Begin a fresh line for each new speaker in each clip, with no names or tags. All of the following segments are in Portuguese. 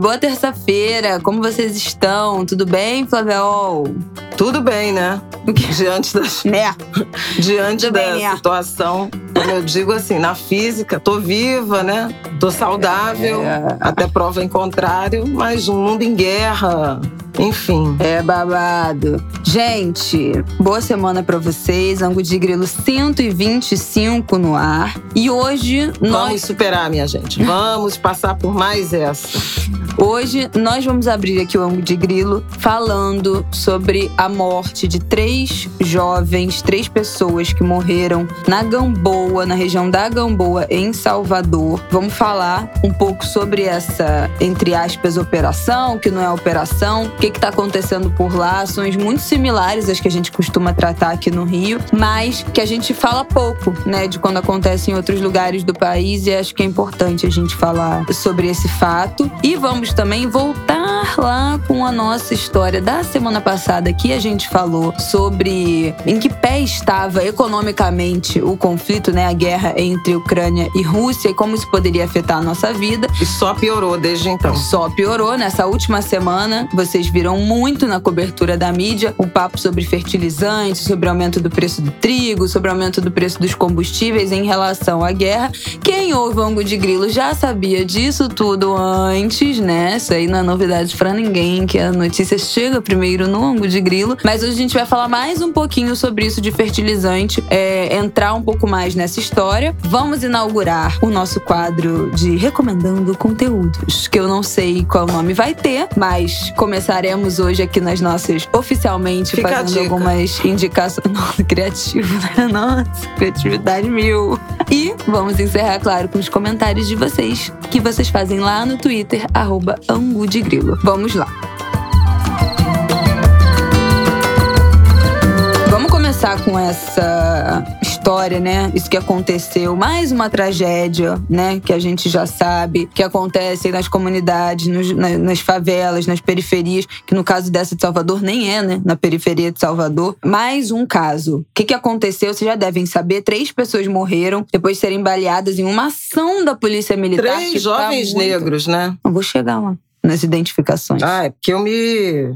Boa terça-feira! Como vocês estão? Tudo bem, Flaviol?
Tudo bem, né? Diante das.
Né?
Diante
Tudo
da
bem, né?
situação. Como eu digo assim, na física, tô viva, né? Tô saudável,
É.
até prova em contrário, mas um mundo em guerra. Enfim.
É babado. Gente, boa semana pra vocês. Angu de Grilo 125 no ar. E hoje
Vamos
nós,
superar, minha gente. Vamos passar por mais essa.
hoje nós vamos abrir aqui o Angu de Grilo falando sobre a morte de três jovens, três pessoas que morreram na Gamboa, na região da Gamboa, em Salvador. Vamos falar um pouco sobre essa, entre aspas, operação, que não é operação, que está acontecendo por lá, ações muito similares às que a gente costuma tratar aqui no Rio, mas que a gente fala pouco, né, de quando acontece em outros lugares do país e acho que é importante a gente falar sobre esse fato. E vamos também voltar lá com a nossa história da semana passada que a gente falou sobre em que pé estava economicamente o conflito, né, a guerra entre Ucrânia e Rússia e como isso poderia afetar a nossa vida.
E só piorou desde então.
Só piorou nessa última semana. Vocês viram muito na cobertura da mídia o papo sobre fertilizantes, sobre aumento do preço do trigo, sobre aumento do preço dos combustíveis em relação à guerra. Quem ouve o Ango de Grilo já sabia disso tudo antes, né? Isso aí não é novidade pra ninguém, que a notícia chega primeiro no Ango de Grilo. Mas hoje a gente vai falar mais um pouquinho sobre isso de fertilizante, é, entrar um pouco mais nessa história. Vamos inaugurar o nosso quadro de recomendando conteúdos, que eu não sei qual nome vai ter, mas começaremos hoje aqui nas nossas oficialmente
Fica
fazendo algumas indicações. Nossa, criativo, né? Nossa, criatividade mil. E vamos encerrar, claro, com os comentários de vocês, que vocês fazem lá no Twitter, arroba Angu de Grilo. Vamos lá. Vamos começar com essa história, né? Isso que aconteceu, mais uma tragédia, né? Que a gente já sabe que acontece nas comunidades, nos- na- nas favelas, nas periferias, que no caso dessa de Salvador nem é, né? Na periferia de Salvador. Mais um caso. O que, que aconteceu? Vocês já devem saber. Três pessoas morreram depois de serem baleadas em uma ação da Polícia Militar.
Três
tá
jovens
muito-
negros, né?
Eu vou chegar lá. Nas identificações.
Ah, é porque eu me,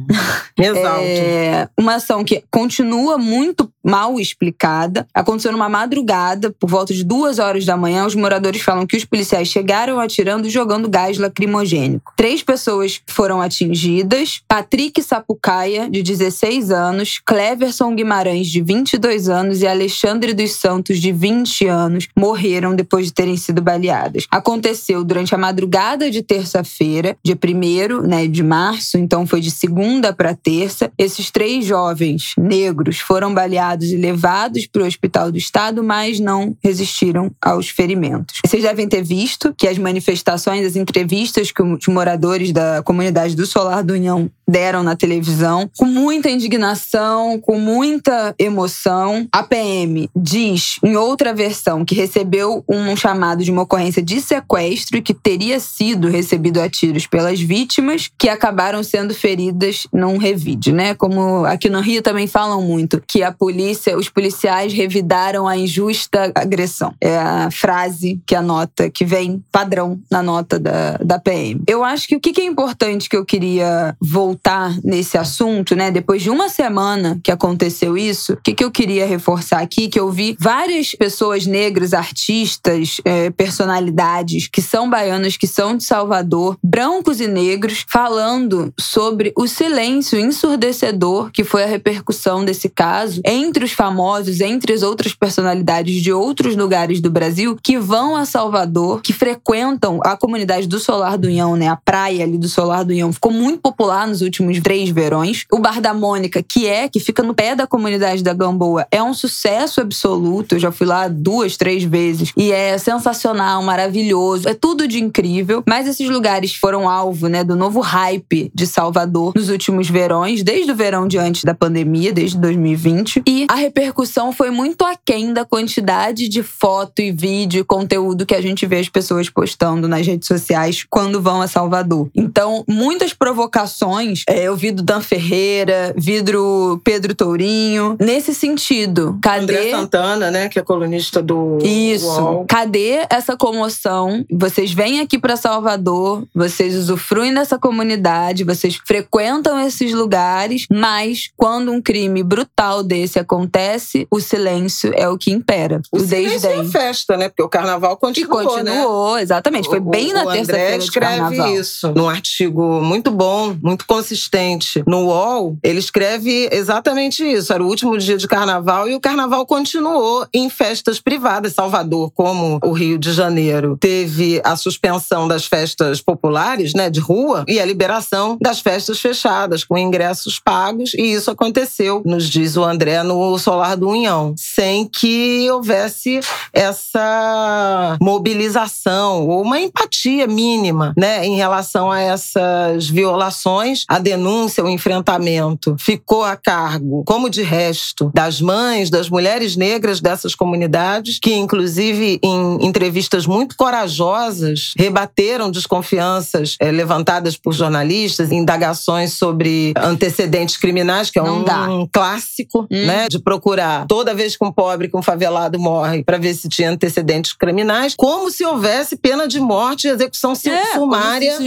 me exalto.
É uma ação que continua muito mal explicada. Aconteceu numa madrugada, por volta de duas horas da manhã. Os moradores falam que os policiais chegaram atirando e jogando gás lacrimogênico. Três pessoas foram atingidas: Patrick Sapucaia, de 16 anos, Cleverson Guimarães, de 22 anos, e Alexandre dos Santos, de 20 anos, morreram depois de terem sido baleadas. Aconteceu durante a madrugada de terça-feira, dia 1 né, de março, então foi de segunda para terça. Esses três jovens negros foram baleados e levados para o Hospital do Estado, mas não resistiram aos ferimentos. Vocês devem ter visto que as manifestações, as entrevistas que os moradores da comunidade do Solar do União deram na televisão, com muita indignação, com muita emoção. A PM diz, em outra versão, que recebeu um chamado de uma ocorrência de sequestro que teria sido recebido a tiros pelas vítimas que acabaram sendo feridas num revide, né? Como aqui no Rio também falam muito que a polícia, os policiais revidaram a injusta agressão. É a frase que a nota que vem padrão na nota da, da PM. Eu acho que o que é importante que eu queria voltar nesse assunto, né? Depois de uma semana que aconteceu isso, o que eu queria reforçar aqui que eu vi várias pessoas negras, artistas, eh, personalidades que são baianas, que são de Salvador, brancos e negros, falando sobre o silêncio ensurdecedor que foi a repercussão desse caso entre os famosos, entre as outras personalidades de outros lugares do Brasil que vão a Salvador, que frequentam a comunidade do Solar do União, né? A praia ali do Solar do União ficou muito popular nos últimos três verões. O Bar da Mônica, que é, que fica no pé da comunidade da Gamboa, é um sucesso absoluto. Eu já fui lá duas, três vezes e é sensacional, maravilhoso, é tudo de incrível. Mas esses lugares foram alvo, né, do novo hype de Salvador nos últimos verões, desde o verão de antes da pandemia, desde 2020. E a repercussão foi muito aquém da quantidade de foto e vídeo e conteúdo que a gente vê as pessoas postando nas redes sociais quando vão a Salvador. Então, muitas provocações, é, eu vi do Dan Ferreira, vi do Pedro Tourinho, nesse sentido. Cadê
André Santana, né, que é colunista do
Isso.
UOL.
Cadê essa comoção? Vocês vêm aqui para Salvador, vocês usufruem dessa comunidade, vocês frequentam esses lugares, mas quando um crime brutal desse acontece, o silêncio é o que impera.
O,
O,
silêncio é a festa, né? Porque o carnaval
E
continuou, né?
continuou, exatamente. Foi
O-
bem na terça-feira de
escreve
carnaval.
isso num artigo muito bom, muito consistente. No UOL, ele escreve exatamente isso. Era o último dia de carnaval e o carnaval continuou em festas privadas. Salvador, como o Rio de Janeiro, teve a suspensão das festas populares, né, de rua, e a liberação das festas fechadas, com ingressos pagos. E isso aconteceu, nos diz o André, no Solar do União, sem que houvesse essa mobilização ou uma empatia mínima, né, em relação a essas violações. A denúncia, o enfrentamento ficou a cargo, como de resto, das mães, das mulheres negras dessas comunidades, que inclusive em entrevistas muito corajosas rebateram desconfianças eh, levantadas por jornalistas, indagações sobre antecedentes criminais, que é
Não
um
dá.
clássico,
Hum.
né, de procurar toda vez que um pobre, que um favelado morre, para ver se tinha antecedentes criminais, como se houvesse pena de morte e execução
É,
sumária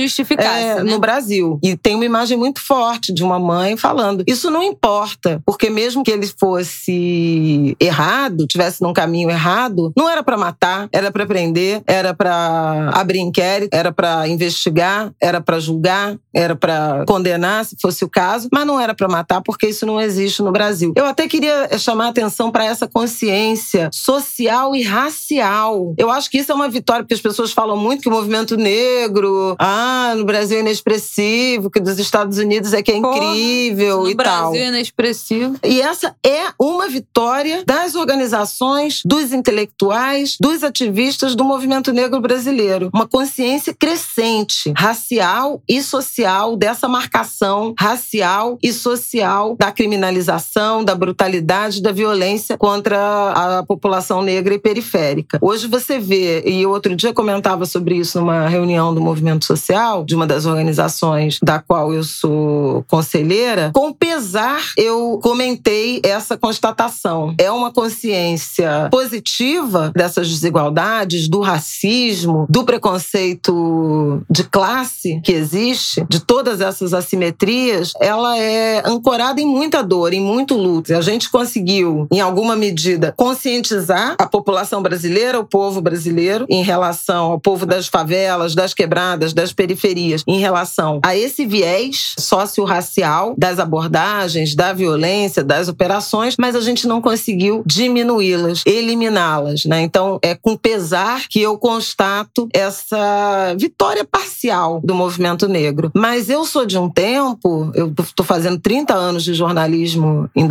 é,
né?
no Brasil. E tem uma imagem muito forte de uma mãe falando: isso não importa, porque mesmo que ele fosse errado, tivesse num caminho errado, não era para matar, era para prender, era para abrir inquérito, era para investigar, era para julgar, era para condenar, se fosse o caso, mas não era para matar, porque isso não existe no Brasil. Eu até queria eh, chamar a atenção para essa consciência social e racial. Eu acho que isso é uma vitória, porque as pessoas falam muito que o movimento negro, ah, no Brasil é inexpressivo, que dos Estados Unidos é que é
Porra,
incrível
no
e tal.
Brasil é inexpressivo.
E essa é uma vitória das organizações, dos intelectuais, dos ativistas do movimento negro brasileiro. Uma consciência crescente, racial e social, dessa marcação racial e social da criminalização, da da violência contra a população negra e periférica. Hoje você vê, e outro dia comentava sobre isso numa reunião do movimento social, de uma das organizações da qual eu sou conselheira, com pesar eu comentei essa constatação. É uma consciência positiva dessas desigualdades, do racismo, do preconceito de classe que existe, de todas essas assimetrias, ela é ancorada em muita dor, em muito luto. A gente conseguiu, em alguma medida, conscientizar a população brasileira, o povo brasileiro, em relação ao povo das favelas, das quebradas, das periferias, em relação a esse viés socio-racial das abordagens, da violência, das operações, mas a gente não conseguiu diminuí-las, eliminá-las. Né? Então, é com pesar que eu constato essa vitória parcial do movimento negro. Mas eu sou de um tempo, eu estou fazendo 30 anos de jornalismo em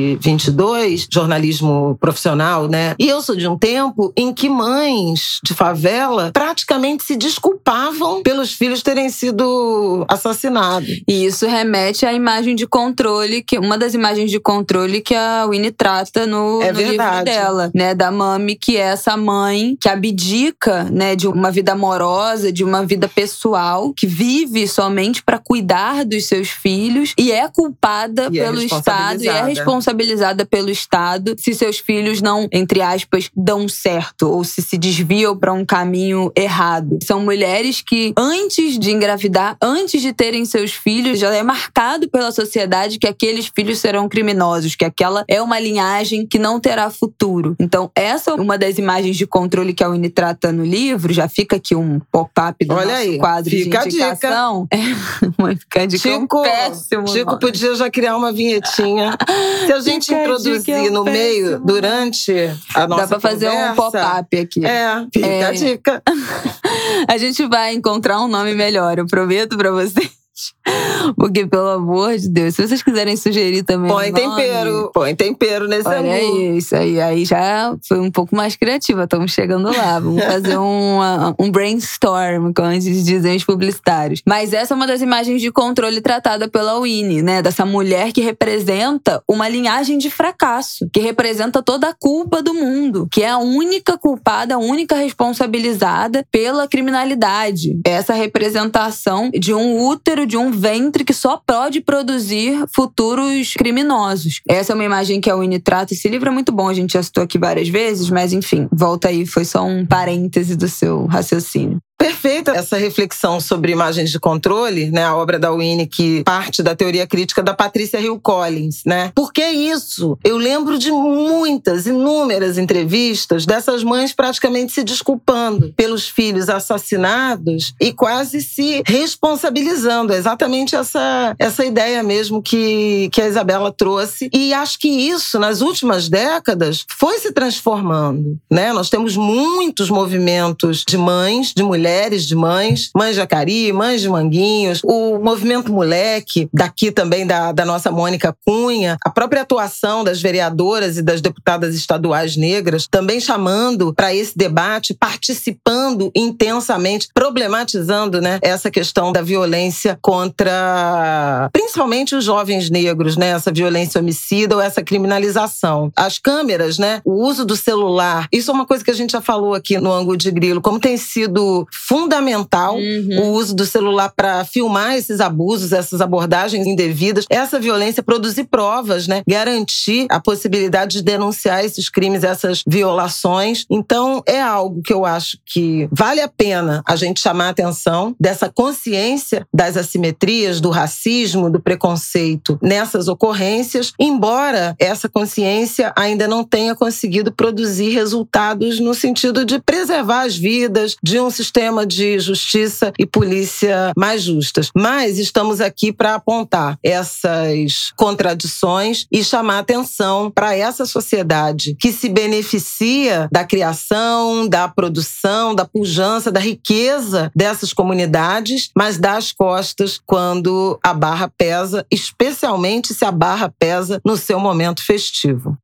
2022, jornalismo profissional, né? E eu sou de um tempo em que mães de favela praticamente se desculpavam pelos filhos terem sido assassinados.
E isso remete à imagem de controle, que uma das imagens de controle que a Winnie trata no,
É
no livro dela, né? Da Mami, que é essa mãe que abdica, né, de uma vida amorosa, de uma vida pessoal, que vive somente para cuidar dos seus filhos e é culpada
E é
pelo Estado e é
responsabilizada.
Responsabilizada pelo Estado se seus filhos não, entre aspas, dão certo ou se se desviam para um caminho errado. São mulheres que antes de engravidar, antes de terem seus filhos, já é marcado pela sociedade que aqueles filhos serão criminosos, que aquela é uma linhagem que não terá futuro. Então, essa é uma das imagens de controle que a Uni trata no livro. Já fica aqui um pop-up do
Olha
nosso
aí,
quadro
fica a
de
dica.
indicação. É, uma fica a dica é um
Chico,
péssimo.
Chico
nome.
podia já criar uma vinhetinha. Se a gente
Fica
introduzir
é um
no meio, durante a nossa
Dá pra fazer um
conversa,
pop-up aqui.
É, fica
É.
a dica.
A gente vai encontrar um nome melhor, eu prometo pra você. Porque, pelo amor de Deus, se vocês quiserem sugerir também.
Põe tempero, põe tempero nesse
Olha aí, isso aí. Aí já foi um pouco mais criativa. Estamos chegando lá. Vamos fazer um, um brainstorm, como dizem os publicitários. Mas essa é uma das imagens de controle tratada pela Winnie, né? Dessa mulher que representa uma linhagem de fracasso, que representa toda a culpa do mundo, que é a única culpada, a única responsabilizada pela criminalidade. Essa representação de um útero, de um ventre que só pode produzir futuros criminosos. Essa é uma imagem que a Winnie trata. Esse livro é muito bom, a gente já citou aqui várias vezes, mas enfim, volta aí, foi só um parêntese do seu raciocínio.
Perfeita essa reflexão sobre imagens de controle, né? A obra da Winnie que parte da teoria crítica da Patrícia Hill Collins, né? Por que isso? Eu lembro de muitas, inúmeras entrevistas dessas mães praticamente se desculpando pelos filhos assassinados e quase se responsabilizando. É exatamente essa, essa ideia mesmo que, que a Isabela trouxe. E acho que isso, nas últimas décadas, foi se transformando, né? Nós temos muitos movimentos de mães, de mulheres mulheres, de mães, mães de Acari, mães de Manguinhos, o movimento moleque, daqui também da, da nossa Mônica Cunha, a própria atuação das vereadoras e das deputadas estaduais negras, também chamando para esse debate, participando intensamente, problematizando né, essa questão da violência contra principalmente os jovens negros, né, essa violência homicida ou essa criminalização. As câmeras, né, o uso do celular, isso é uma coisa que a gente já falou aqui no ângulo de grilo, como tem sido fundamental uhum. o uso do celular para filmar esses abusos, essas abordagens indevidas, essa violência, produzir provas, né? Garantir a possibilidade de denunciar esses crimes, essas violações. Então, é algo que eu acho que vale a pena a gente chamar a atenção dessa consciência das assimetrias, do racismo, do preconceito nessas ocorrências, embora essa consciência ainda não tenha conseguido produzir resultados no sentido de preservar as vidas, de um sistema sistema de justiça e polícia mais justas. Mas estamos aqui para apontar essas contradições e chamar atenção para essa sociedade que se beneficia da criação, da produção, da pujança, da riqueza dessas comunidades, mas dá as costas quando a barra pesa, especialmente se a barra pesa no seu momento festivo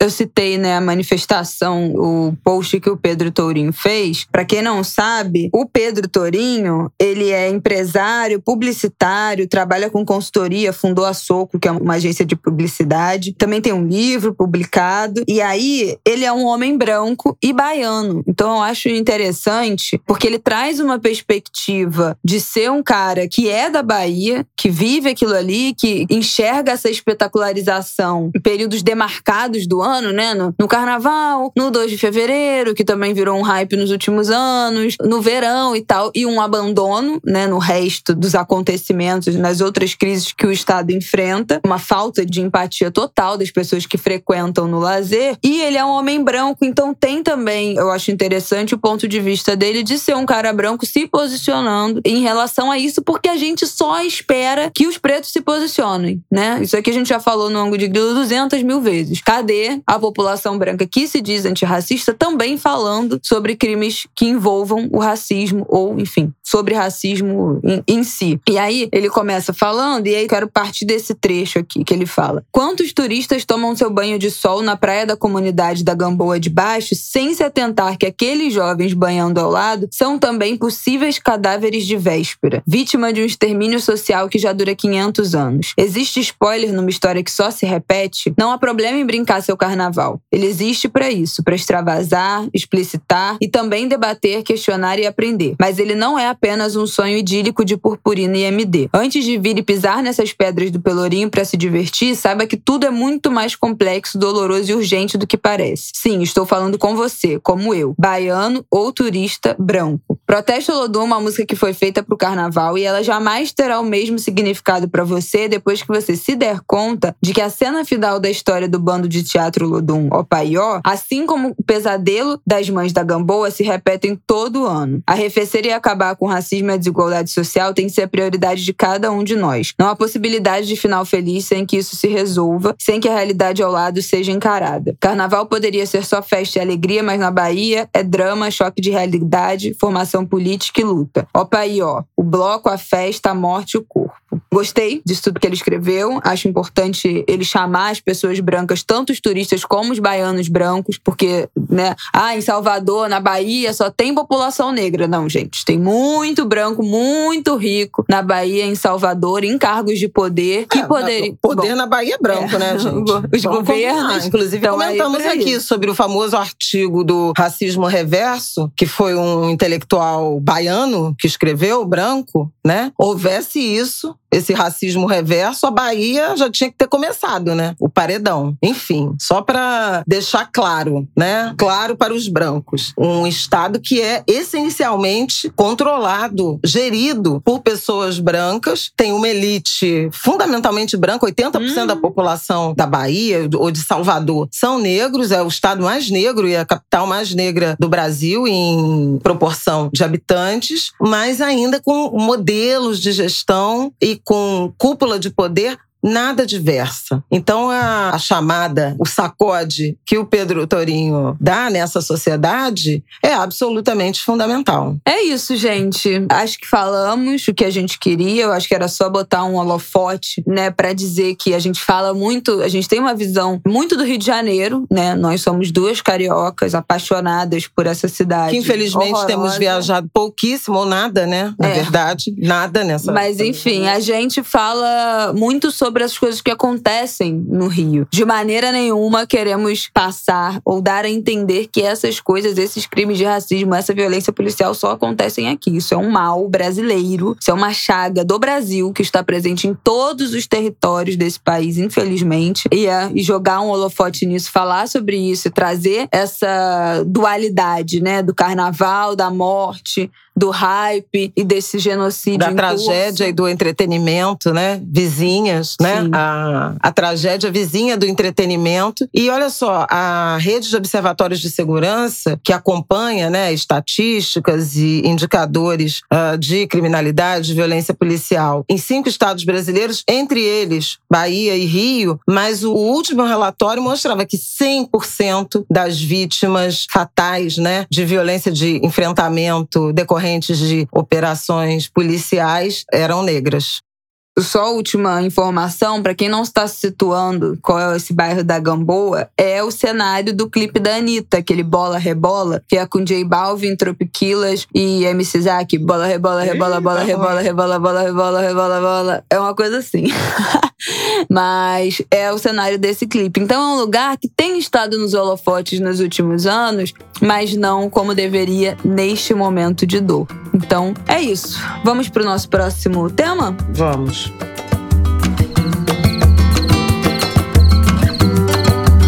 eu citei né, a manifestação, o post que o Pedro Tourinho fez. Para quem não sabe, o Pedro Tourinho ele é empresário, publicitário, trabalha com consultoria, fundou a Soco, que é uma agência de publicidade. Também tem um livro publicado. E aí, ele é um homem branco e baiano. Então, eu acho interessante, porque ele traz uma perspectiva de ser um cara que é da Bahia, que vive aquilo ali, que enxerga essa espetacularização em períodos demarcados do ano ano, né? No, no, carnaval, no 2 de fevereiro, que também virou um hype nos últimos anos, no verão e tal, e um abandono, né, no resto dos acontecimentos, nas outras crises que o Estado enfrenta, uma falta de empatia total das pessoas que frequentam no lazer. E ele é um homem branco, então tem também, eu acho interessante o ponto de vista dele de ser um cara branco se posicionando em relação a isso, porque a gente só espera que os pretos se posicionem, né? Isso aqui a gente já falou no ângulo de grilo 200 mil vezes. Cadê a população branca que se diz antirracista também falando sobre crimes que envolvam o racismo ou, enfim, sobre racismo em, em si. E aí ele começa falando, e aí quero partir desse trecho aqui que ele fala: Quantos turistas tomam seu banho de sol na praia da comunidade da Gamboa de Baixo sem se atentar que aqueles jovens banhando ao lado são também possíveis cadáveres de véspera, vítima de um extermínio social que já dura 500 anos? Existe spoiler numa história que só se repete? Não há problema em brincar seu carnaval. Ele existe para isso, para extravasar, explicitar e também debater, questionar e aprender. Mas ele não é apenas um sonho idílico de purpurina e MD. Antes de vir e pisar nessas pedras do Pelourinho para se divertir, saiba que tudo é muito mais complexo, doloroso e urgente do que parece. Sim, estou falando com você, como eu, baiano ou turista branco. Protesto Olodum é uma música que foi feita para o carnaval e ela jamais terá o mesmo significado para você depois que você se der conta de que a cena final da história do bando de teatro Teatro Lodum Opaió, assim como o pesadelo das mães da Gamboa se repetem todo ano. Arrefecer e acabar com o racismo e a desigualdade social tem que ser a prioridade de cada um de nós. Não há possibilidade de final feliz sem que isso se resolva, sem que a realidade ao lado seja encarada. Carnaval poderia ser só festa e alegria, mas na Bahia é drama, choque de realidade, formação política e luta. Opaió, o bloco, a festa, a morte o corpo. Gostei disso tudo que ele escreveu. Acho importante ele chamar as pessoas brancas, tanto os turistas como os baianos brancos, porque, né, ah, em Salvador, na Bahia, só tem população negra. Não, gente, tem muito branco, muito rico na Bahia, em Salvador, em cargos de poder. Que
É,
poder.
Poder
Bom,
na Bahia é branco,
É.
né, gente?
Os
Vamos
governos
combinar. Inclusive,
estão aí
comentamos aqui
isso.
sobre o famoso artigo do racismo reverso, que foi um intelectual baiano que escreveu, branco, né? Houvesse isso, esse racismo reverso, a Bahia já tinha que ter começado, né? O paredão. Enfim, só para deixar claro, né? Claro para os brancos. Um estado que é essencialmente controlado, gerido por pessoas brancas, tem uma elite fundamentalmente branca, 80% da
Hum.
população da Bahia ou de Salvador são negros, é o estado mais negro e a capital mais negra do Brasil em proporção de habitantes, mas ainda com modelos de gestão e com cúpula de poder nada diversa. Então a, a chamada, o sacode que o Pedro Torinho dá nessa sociedade é absolutamente fundamental.
É isso, gente. Acho que falamos o que a gente queria. Eu acho que era só botar um holofote, né, Pra dizer que a gente fala muito, a gente tem uma visão muito do Rio de Janeiro, né? Nós somos duas cariocas apaixonadas por essa cidade.
Que infelizmente
horrorosa.
temos viajado pouquíssimo ou nada, né? Na
É.
verdade, nada nessa.
Mas enfim, a gente fala muito sobre as coisas que acontecem no Rio. De maneira nenhuma queremos passar ou dar a entender que essas coisas, esses crimes de racismo, essa violência policial só acontecem aqui. Isso é um mal brasileiro, isso é uma chaga do Brasil que está presente em todos os territórios desse país, infelizmente. E, é, e jogar um holofote nisso, falar sobre isso, trazer essa dualidade, né, do carnaval, da morte, do hype e desse genocídio
da tragédia
curso.
e do entretenimento, né? Vizinhas, né?
Sim.
A, a tragédia vizinha do entretenimento. E olha só, a rede de observatórios de segurança, que acompanha né, estatísticas e indicadores ah, de criminalidade, de violência policial, em cinco estados brasileiros, entre eles Bahia e Rio, mas o último relatório mostrava que 100% das vítimas fatais né, de violência de enfrentamento decorrentes de operações policiais eram negras.
Só última informação, pra quem não está se situando qual é esse bairro da Gamboa, é o cenário do clipe da Anitta, aquele Bola Rebola, que é com J Balvin, Tropiquilas e MC Zack. Bola, rebola, rebola, bola, rebola, rebola, bola, rebola, rebola, bola. É uma coisa assim. Mas é o cenário desse clipe. Então é um lugar que tem estado nos holofotes nos últimos anos, mas não como deveria neste momento de dor. Então é isso. Vamos pro nosso próximo tema?
Vamos.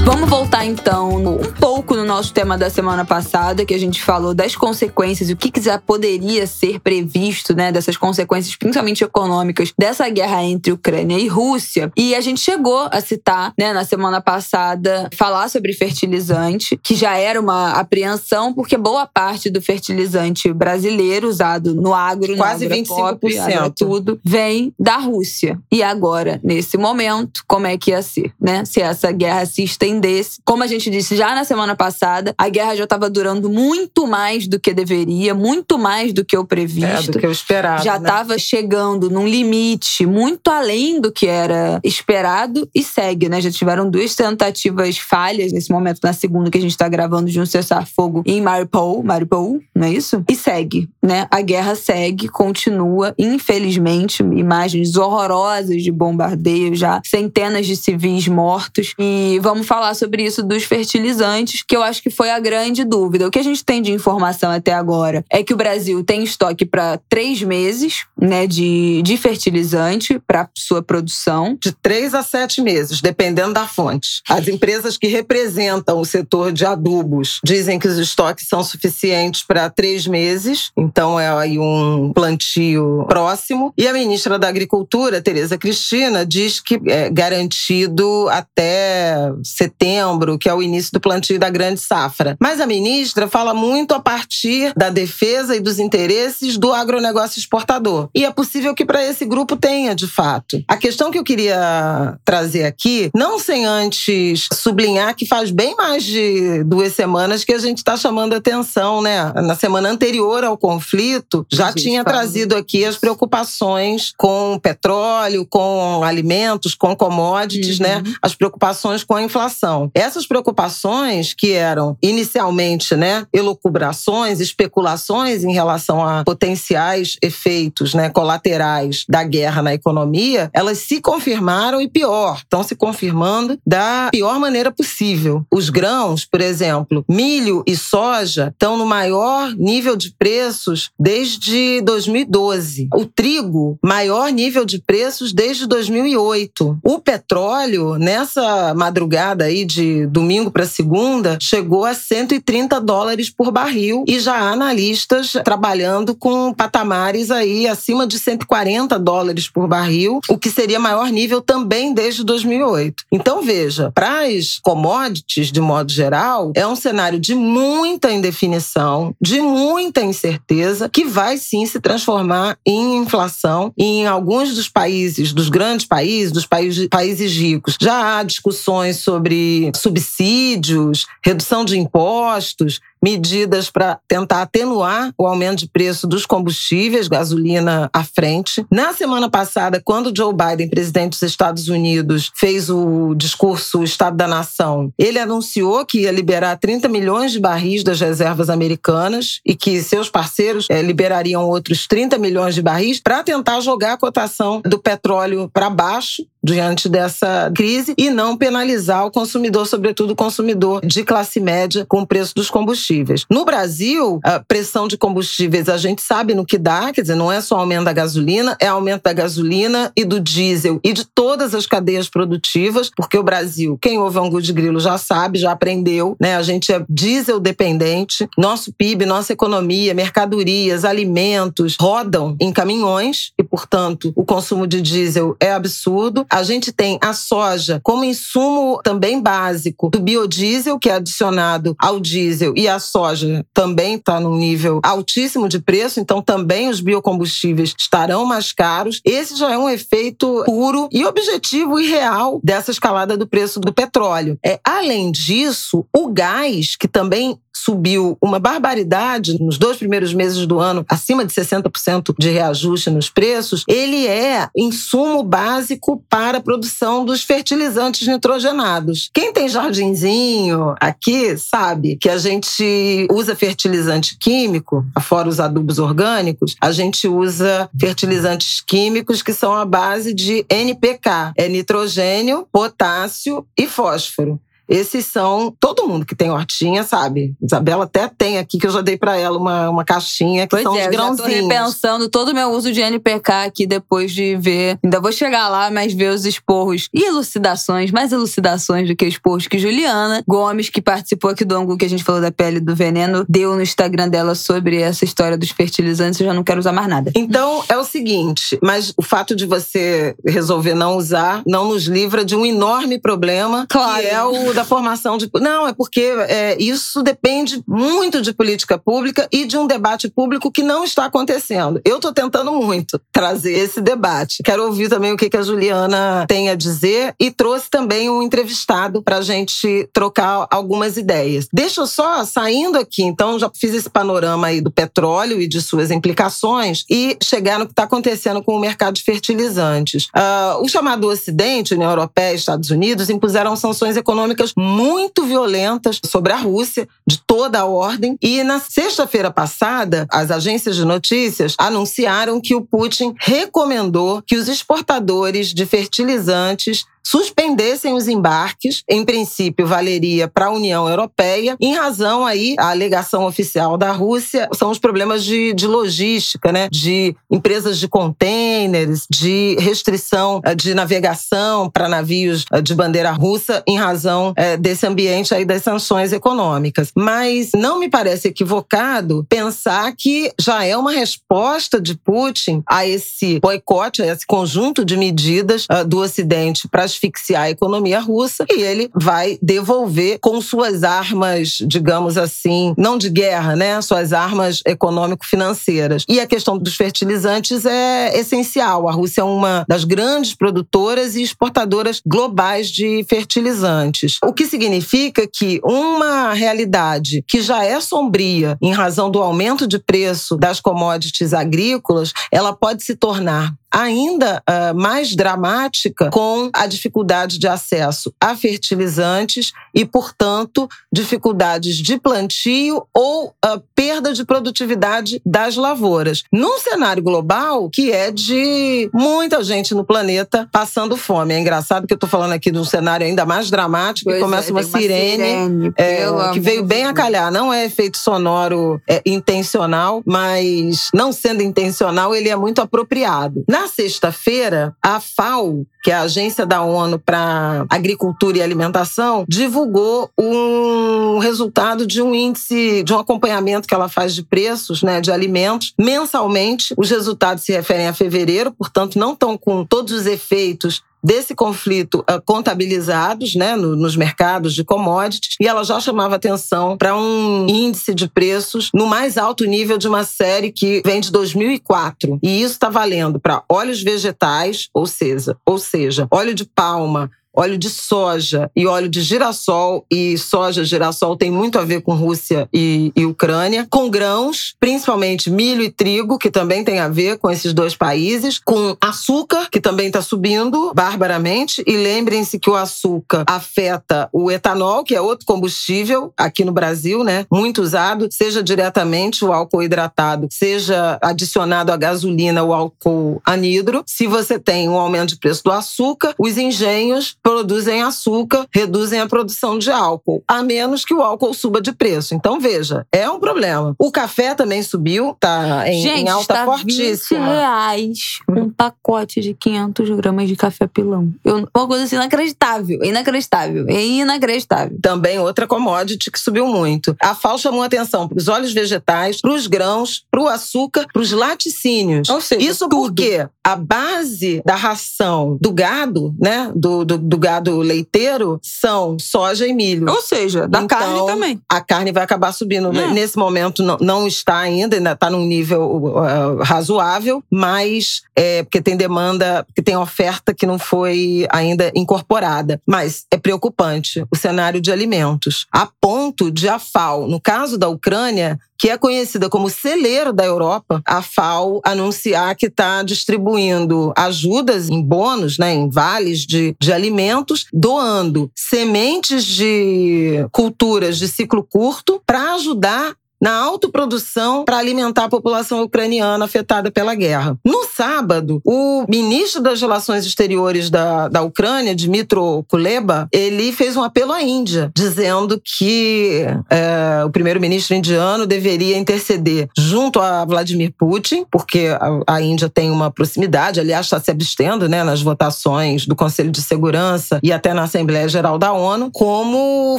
Vamos voltar então um pouco no nosso tema da semana passada, que a gente falou das consequências, o que, que já poderia ser previsto, né, dessas consequências, principalmente econômicas, dessa guerra entre Ucrânia e Rússia. E a gente chegou a citar, né, na semana passada, falar sobre fertilizante, que já era uma apreensão, porque boa parte do fertilizante brasileiro usado no agro,
Quase
no agropop,
25%.
agrotudo, vem da Rússia. E agora, nesse momento, como é que ia ser, né? Se essa guerra se estendesse. Como a gente disse já na semana passada, a guerra já estava durando muito mais do que deveria, muito mais do que o
É,
previsto
do que eu esperava.
já
né?
estava chegando num limite muito além do que era esperado e segue, né? Já tiveram duas tentativas falhas nesse momento, na segunda que a gente está gravando de um cessar-fogo em Mariupol, Mariupol, não é isso? E segue, né? A guerra segue, continua, infelizmente, imagens horrorosas de bombardeio já, centenas de civis mortos e vamos falar sobre isso dos fertilizantes, que eu acho que foi a grande dúvida. O que a gente tem de informação até agora é que o Brasil tem estoque para três meses, né, de, de fertilizante para sua produção.
de três a sete meses, dependendo da fonte. As empresas que representam o setor de adubos dizem que os estoques são suficientes para três meses, então é aí um plantio próximo. E a ministra da Agricultura, Tereza Cristina, diz que é garantido até setembro, que é o início do plantio da grande safra. Mas a ministra fala muito a partir da defesa e dos interesses do agronegócio exportador. E é possível que para esse grupo tenha, de fato. A questão que eu queria trazer aqui, não sem antes sublinhar que faz bem mais de duas semanas que a gente está chamando atenção, né? Na semana anterior ao conflito, já tinha trazido aqui as preocupações com petróleo, com alimentos, com commodities, né? uhum. né? As preocupações com a inflação. Essas preocupações que eram inicialmente, né, elucubrações, especulações em relação a potenciais efeitos, né, colaterais da guerra na economia, elas se confirmaram e pior, estão se confirmando da pior maneira possível. Os grãos, por exemplo, milho e soja estão no maior nível de preços desde 2012. O trigo, maior nível de preços desde 2008. O petróleo, nessa madrugada aí de domingo para segunda, chegou a 130 dólares por barril e já há analistas trabalhando com patamares aí acima de 140 dólares por barril, o que seria maior nível também desde 2008. Então veja, para as commodities de modo geral, é um cenário de muita indefinição, de muita incerteza, que vai sim se transformar em inflação em alguns dos países, dos grandes países, dos países, países ricos. Já há discussões sobre subsídios, redução de impostos, medidas para tentar atenuar o aumento de preço dos combustíveis, gasolina à frente. Na semana passada, quando Joe Biden, presidente dos Estados Unidos, fez o discurso Estado da Nação, ele anunciou que ia liberar 30 milhões de barris das reservas americanas e que seus parceiros é, liberariam outros 30 milhões de barris para tentar jogar a cotação do petróleo para baixo diante dessa crise e não penalizar o consumidor, sobretudo o consumidor de classe média, com o preço dos combustíveis. No Brasil, a pressão de combustíveis a gente sabe no que dá, quer dizer, não é só aumento da gasolina, é aumento da gasolina e do diesel e de todas as cadeias produtivas, porque o Brasil, quem ouve Angu de Grilo já sabe, já aprendeu, né? A gente é diesel dependente, nosso PIB, nossa economia, mercadorias, alimentos rodam em caminhões e, portanto, o consumo de diesel é absurdo. A gente tem a soja como insumo também básico do biodiesel, que é adicionado ao diesel, e a soja também está num nível altíssimo de preço, então também os biocombustíveis estarão mais caros. Esse já é um efeito puro e objetivo e real dessa escalada do preço do petróleo. É, além disso, o gás, que também subiu uma barbaridade nos dois primeiros meses do ano, acima de 60% de reajuste nos preços, ele é insumo básico para a produção dos fertilizantes nitrogenados. Quem tem jardinzinho aqui sabe que a gente usa fertilizante químico, fora os adubos orgânicos, a gente usa fertilizantes químicos que são a base de NPK, é nitrogênio, potássio e fósforo. Esses são. Todo mundo que tem hortinha sabe. Isabela até tem aqui, que eu já dei para ela uma, uma caixinha, que
pois
são
é,
os grãozinhos.
Eu tô repensando todo o meu uso de NPK aqui depois de ver. Ainda vou chegar lá, mas ver os esporros e elucidações, mais elucidações do que esporros que Juliana Gomes, que participou aqui do ângulo que a gente falou da pele do veneno, deu no Instagram dela sobre essa história dos fertilizantes. Eu já não quero usar mais nada.
Então é o seguinte, mas o fato de você resolver não usar não nos livra de um enorme problema, claro. que é o da formação de. Não, é porque é, isso depende muito de política pública e de um debate público que não está acontecendo. Eu estou tentando muito trazer esse debate. Quero ouvir também o que, que a Juliana tem a dizer e trouxe também um entrevistado para a gente trocar algumas ideias. Deixa eu só, saindo aqui, então, já fiz esse panorama aí do petróleo e de suas implicações e chegar no que está acontecendo com o mercado de fertilizantes. Uh, o chamado Ocidente, União Europeia e Estados Unidos, impuseram sanções econômicas muito violentas sobre a Rússia, de toda a ordem. E na sexta-feira passada, as agências de notícias anunciaram que o Putin recomendou que os exportadores de fertilizantes suspendessem os embarques, em princípio valeria para a União Europeia, em razão aí, a alegação oficial da Rússia são os problemas de, de logística, né? de empresas de contêineres, de restrição eh, de navegação para navios eh, de bandeira russa em razão é, desse ambiente aí das sanções econômicas. Mas não me parece equivocado pensar que já é uma resposta de Putin a esse boicote, a esse conjunto de medidas uh, do Ocidente para asfixiar a economia russa e ele vai devolver com suas armas, digamos assim, não de guerra, né? Suas armas econômico-financeiras. E a questão dos fertilizantes é essencial. A Rússia é uma das grandes produtoras e exportadoras globais de fertilizantes. O que significa que uma realidade que já é sombria em razão do aumento de preço das commodities agrícolas, ela pode se tornar ainda uh, mais dramática com a dificuldade de acesso a fertilizantes e, portanto, dificuldades de plantio ou uh, perda de produtividade das lavouras. Num cenário global que é de muita gente no planeta passando fome. É engraçado que eu estou falando aqui de um cenário ainda mais dramático pois que começa é, uma, uma, sirene, sirene é, que veio bem a calhar. Não é efeito sonoro é, intencional, mas não sendo intencional, ele é muito apropriado. Na na sexta-feira, a FAO, que é a Agência da ONU para Agricultura e Alimentação, divulgou um resultado de um índice, de um acompanhamento que ela faz de preços né, de alimentos mensalmente. Os resultados se referem a fevereiro, portanto, não estão com todos os efeitos desse conflito uh, contabilizados né, no, nos mercados de commodities e ela já chamava atenção para um índice de preços no mais alto nível de uma série que vem de 2004. E isso está valendo para óleos vegetais, ou seja, ou seja, óleo de palma, óleo de soja e óleo de girassol, e soja, girassol tem muito a ver com Rússia e, e, Ucrânia, com grãos, principalmente milho e trigo, que também tem a ver com esses dois países, com açúcar, que também está subindo barbaramente, e lembrem-se que o açúcar afeta o etanol, que é outro combustível aqui no Brasil, né? Muito usado, seja diretamente o álcool hidratado, seja adicionado à gasolina o álcool anidro. Se você tem um aumento de preço do açúcar, os engenhos produzem açúcar, reduzem a produção de álcool, a menos que o álcool suba de preço. Então, veja, é um problema. O café também subiu, tá em,
Gente,
em alta
tá
fortíssima.
20 reais um pacote de 500 gramas de café pilão. Eu, uma coisa assim inacreditável, inacreditável, é inacreditável.
Também outra commodity que subiu muito. A FAO chamou atenção para os óleos vegetais, para os grãos, para o açúcar, para os laticínios. Ou seja, Isso tudo. porque a base da ração do gado, né, do, do do gado leiteiro são soja e milho.
Ou seja, da então, carne também.
A carne vai acabar subindo. É. Nesse momento não, não, está ainda, ainda está num nível uh, razoável, mas é porque tem demanda, porque tem oferta que não foi ainda incorporada. Mas é preocupante o cenário de alimentos. A ponto de a FAO, no caso da Ucrânia, que é conhecida como celeiro da Europa, a FAO anunciar que está distribuindo ajudas em bônus, né, em vales de, de alimentos, doando sementes de culturas de ciclo curto para ajudar na autoprodução para alimentar a população ucraniana afetada pela guerra. No sábado, o ministro das Relações Exteriores da, da Ucrânia, Dmitro Kuleba, ele fez um apelo à Índia, dizendo que é, o primeiro-ministro indiano deveria interceder junto a Vladimir Putin, porque a, a Índia tem uma proximidade, aliás, está se abstendo né, nas votações do Conselho de Segurança e até na Assembleia Geral da ONU, como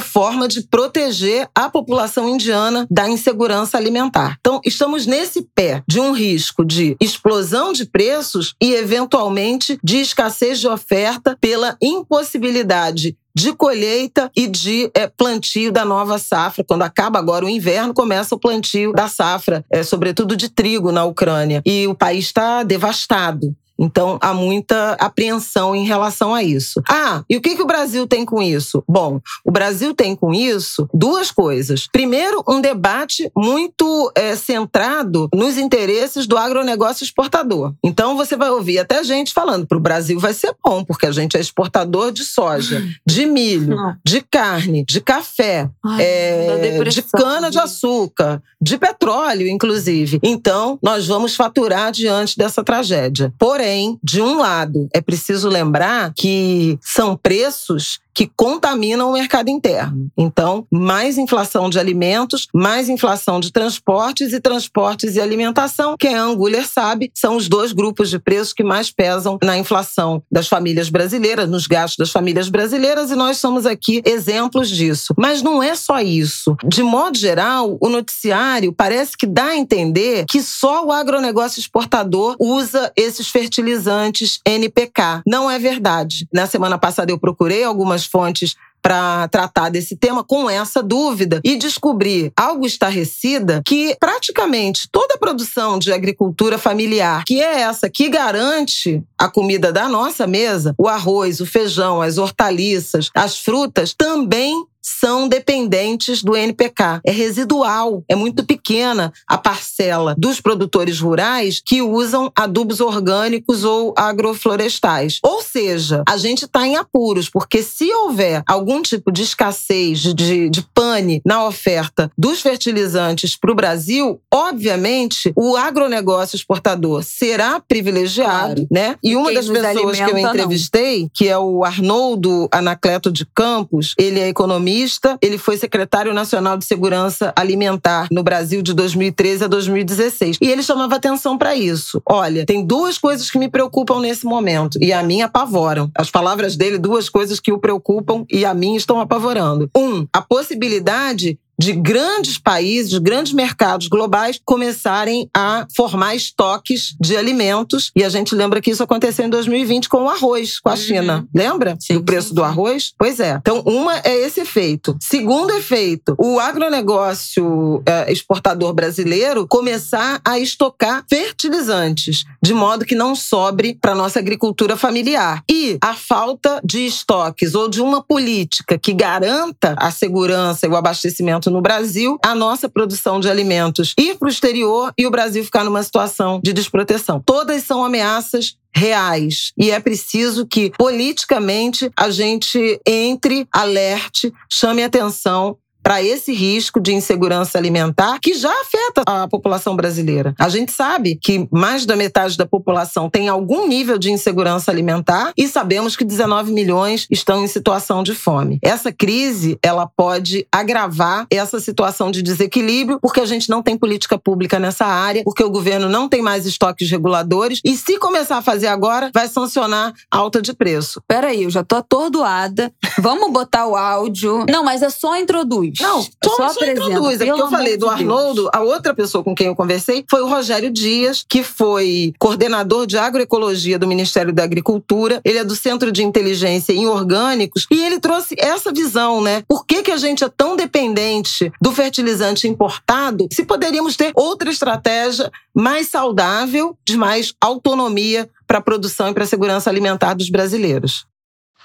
forma de proteger a população indiana da insegurança segurança alimentar. Então, estamos nesse pé de um risco de explosão de preços e, eventualmente, de escassez de oferta pela impossibilidade de colheita e de é, plantio da nova safra. Quando acaba agora o inverno, começa o plantio da safra, é, sobretudo de trigo na Ucrânia. E o país está devastado. Então, há muita apreensão em relação a isso. Ah, e o que, que o Brasil tem com isso? Bom, o Brasil tem com isso duas coisas. Primeiro, um debate muito é, centrado nos interesses do agronegócio exportador. Então, você vai ouvir até gente falando: para o Brasil vai ser bom, porque a gente é exportador de soja, de milho, de carne, de café, Ai, é, de cana-de-açúcar, de petróleo, inclusive. Então, nós vamos faturar diante dessa tragédia. Porém, Porém, de um lado, é preciso lembrar que são preços que contaminam o mercado interno. Então, mais inflação de alimentos, mais inflação de transportes e transportes e alimentação, que a Anguler sabe, são os dois grupos de preços que mais pesam na inflação das famílias brasileiras, nos gastos das famílias brasileiras, e nós somos aqui exemplos disso. Mas não é só isso. De modo geral, o noticiário parece que dá a entender que só o agronegócio exportador usa esses fertilizantes NPK. Não é verdade. Na semana passada eu procurei algumas fontes para tratar desse tema com essa dúvida e descobrir algo estarrecida que praticamente toda a produção de agricultura familiar, que é essa que garante a comida da nossa mesa, o arroz, o feijão, as hortaliças, as frutas, também são dependentes do NPK. É residual, é muito pequena a parcela dos produtores rurais que usam adubos orgânicos ou agroflorestais. Ou seja, a gente está em apuros, porque se houver algum tipo de escassez, de, de pane na oferta dos fertilizantes para o Brasil, obviamente o agronegócio exportador será privilegiado, claro. né? E uma das pessoas que eu entrevistei, não. que é o Arnoldo Anacleto de Campos, ele é economista economista, ele foi secretário nacional de segurança alimentar no Brasil de 2013 a 2016. E ele chamava atenção para isso. Olha, tem duas coisas que me preocupam nesse momento e a mim apavoram. As palavras dele, duas coisas que o preocupam e a mim estão apavorando. Um, a possibilidade de grandes países, grandes mercados globais começarem a formar estoques de alimentos. E a gente lembra que isso aconteceu em 2020 com o arroz, com a uhum. China. Lembra? Sim, do preço sim, do arroz? Pois é. Então, uma é esse efeito. Segundo efeito, o agronegócio é, exportador brasileiro começar a estocar fertilizantes, de modo que não sobre para nossa agricultura familiar. E a falta de estoques ou de uma política que garanta a segurança e o abastecimento no Brasil, a nossa produção de alimentos ir para o exterior e o Brasil ficar numa situação de desproteção. Todas são ameaças reais. E é preciso que, politicamente, a gente entre, alerte, chame atenção para esse risco de insegurança alimentar que já afeta a população brasileira. A gente sabe que mais da metade da população tem algum nível de insegurança alimentar e sabemos que 19 milhões estão em situação de fome. Essa crise, ela pode agravar essa situação de desequilíbrio porque a gente não tem política pública nessa área, porque o governo não tem mais estoques reguladores e se começar a fazer agora, vai sancionar alta de preço.
Peraí, eu já tô atordoada. Vamos botar o áudio. Não, mas é só introduz.
Não, só, só introduz. É porque eu falei do Arnoldo, a outra pessoa com quem eu conversei foi o Rogério Dias, que foi coordenador de agroecologia do Ministério da Agricultura. Ele é do Centro de Inteligência em Orgânicos e ele trouxe essa visão, né? Por que, que a gente é tão dependente do fertilizante importado se poderíamos ter outra estratégia mais saudável, de mais autonomia para a produção e para a segurança alimentar dos brasileiros?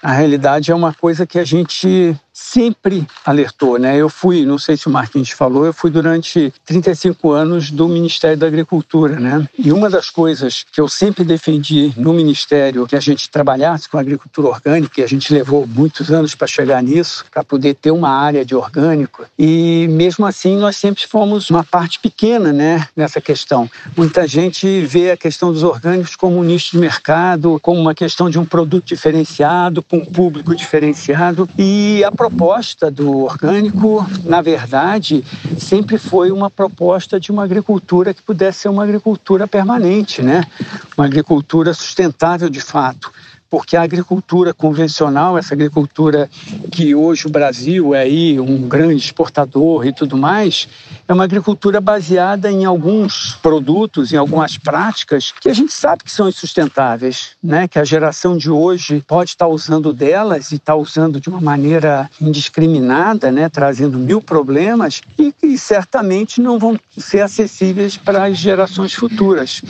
A realidade é uma coisa que a gente sempre alertou, né? Eu fui, não sei se o Marquinhos falou, eu fui durante 35 anos do Ministério da Agricultura, né? E uma das coisas que eu sempre defendi no Ministério que a gente trabalhasse com agricultura orgânica, e a gente levou muitos anos para chegar nisso, para poder ter uma área de orgânico. E mesmo assim, nós sempre fomos uma parte pequena, né, nessa questão. Muita gente vê a questão dos orgânicos como um nicho de mercado, como uma questão de um produto diferenciado, com um público diferenciado, e a proposta do orgânico, na verdade, sempre foi uma proposta de uma agricultura que pudesse ser uma agricultura permanente, né? Uma agricultura sustentável de fato porque a agricultura convencional, essa agricultura que hoje o Brasil é aí um grande exportador e tudo mais, é uma agricultura baseada em alguns produtos, em algumas práticas que a gente sabe que são insustentáveis, né? Que a geração de hoje pode estar usando delas e está usando de uma maneira indiscriminada, né? Trazendo mil problemas e que certamente não vão ser acessíveis para as gerações futuras.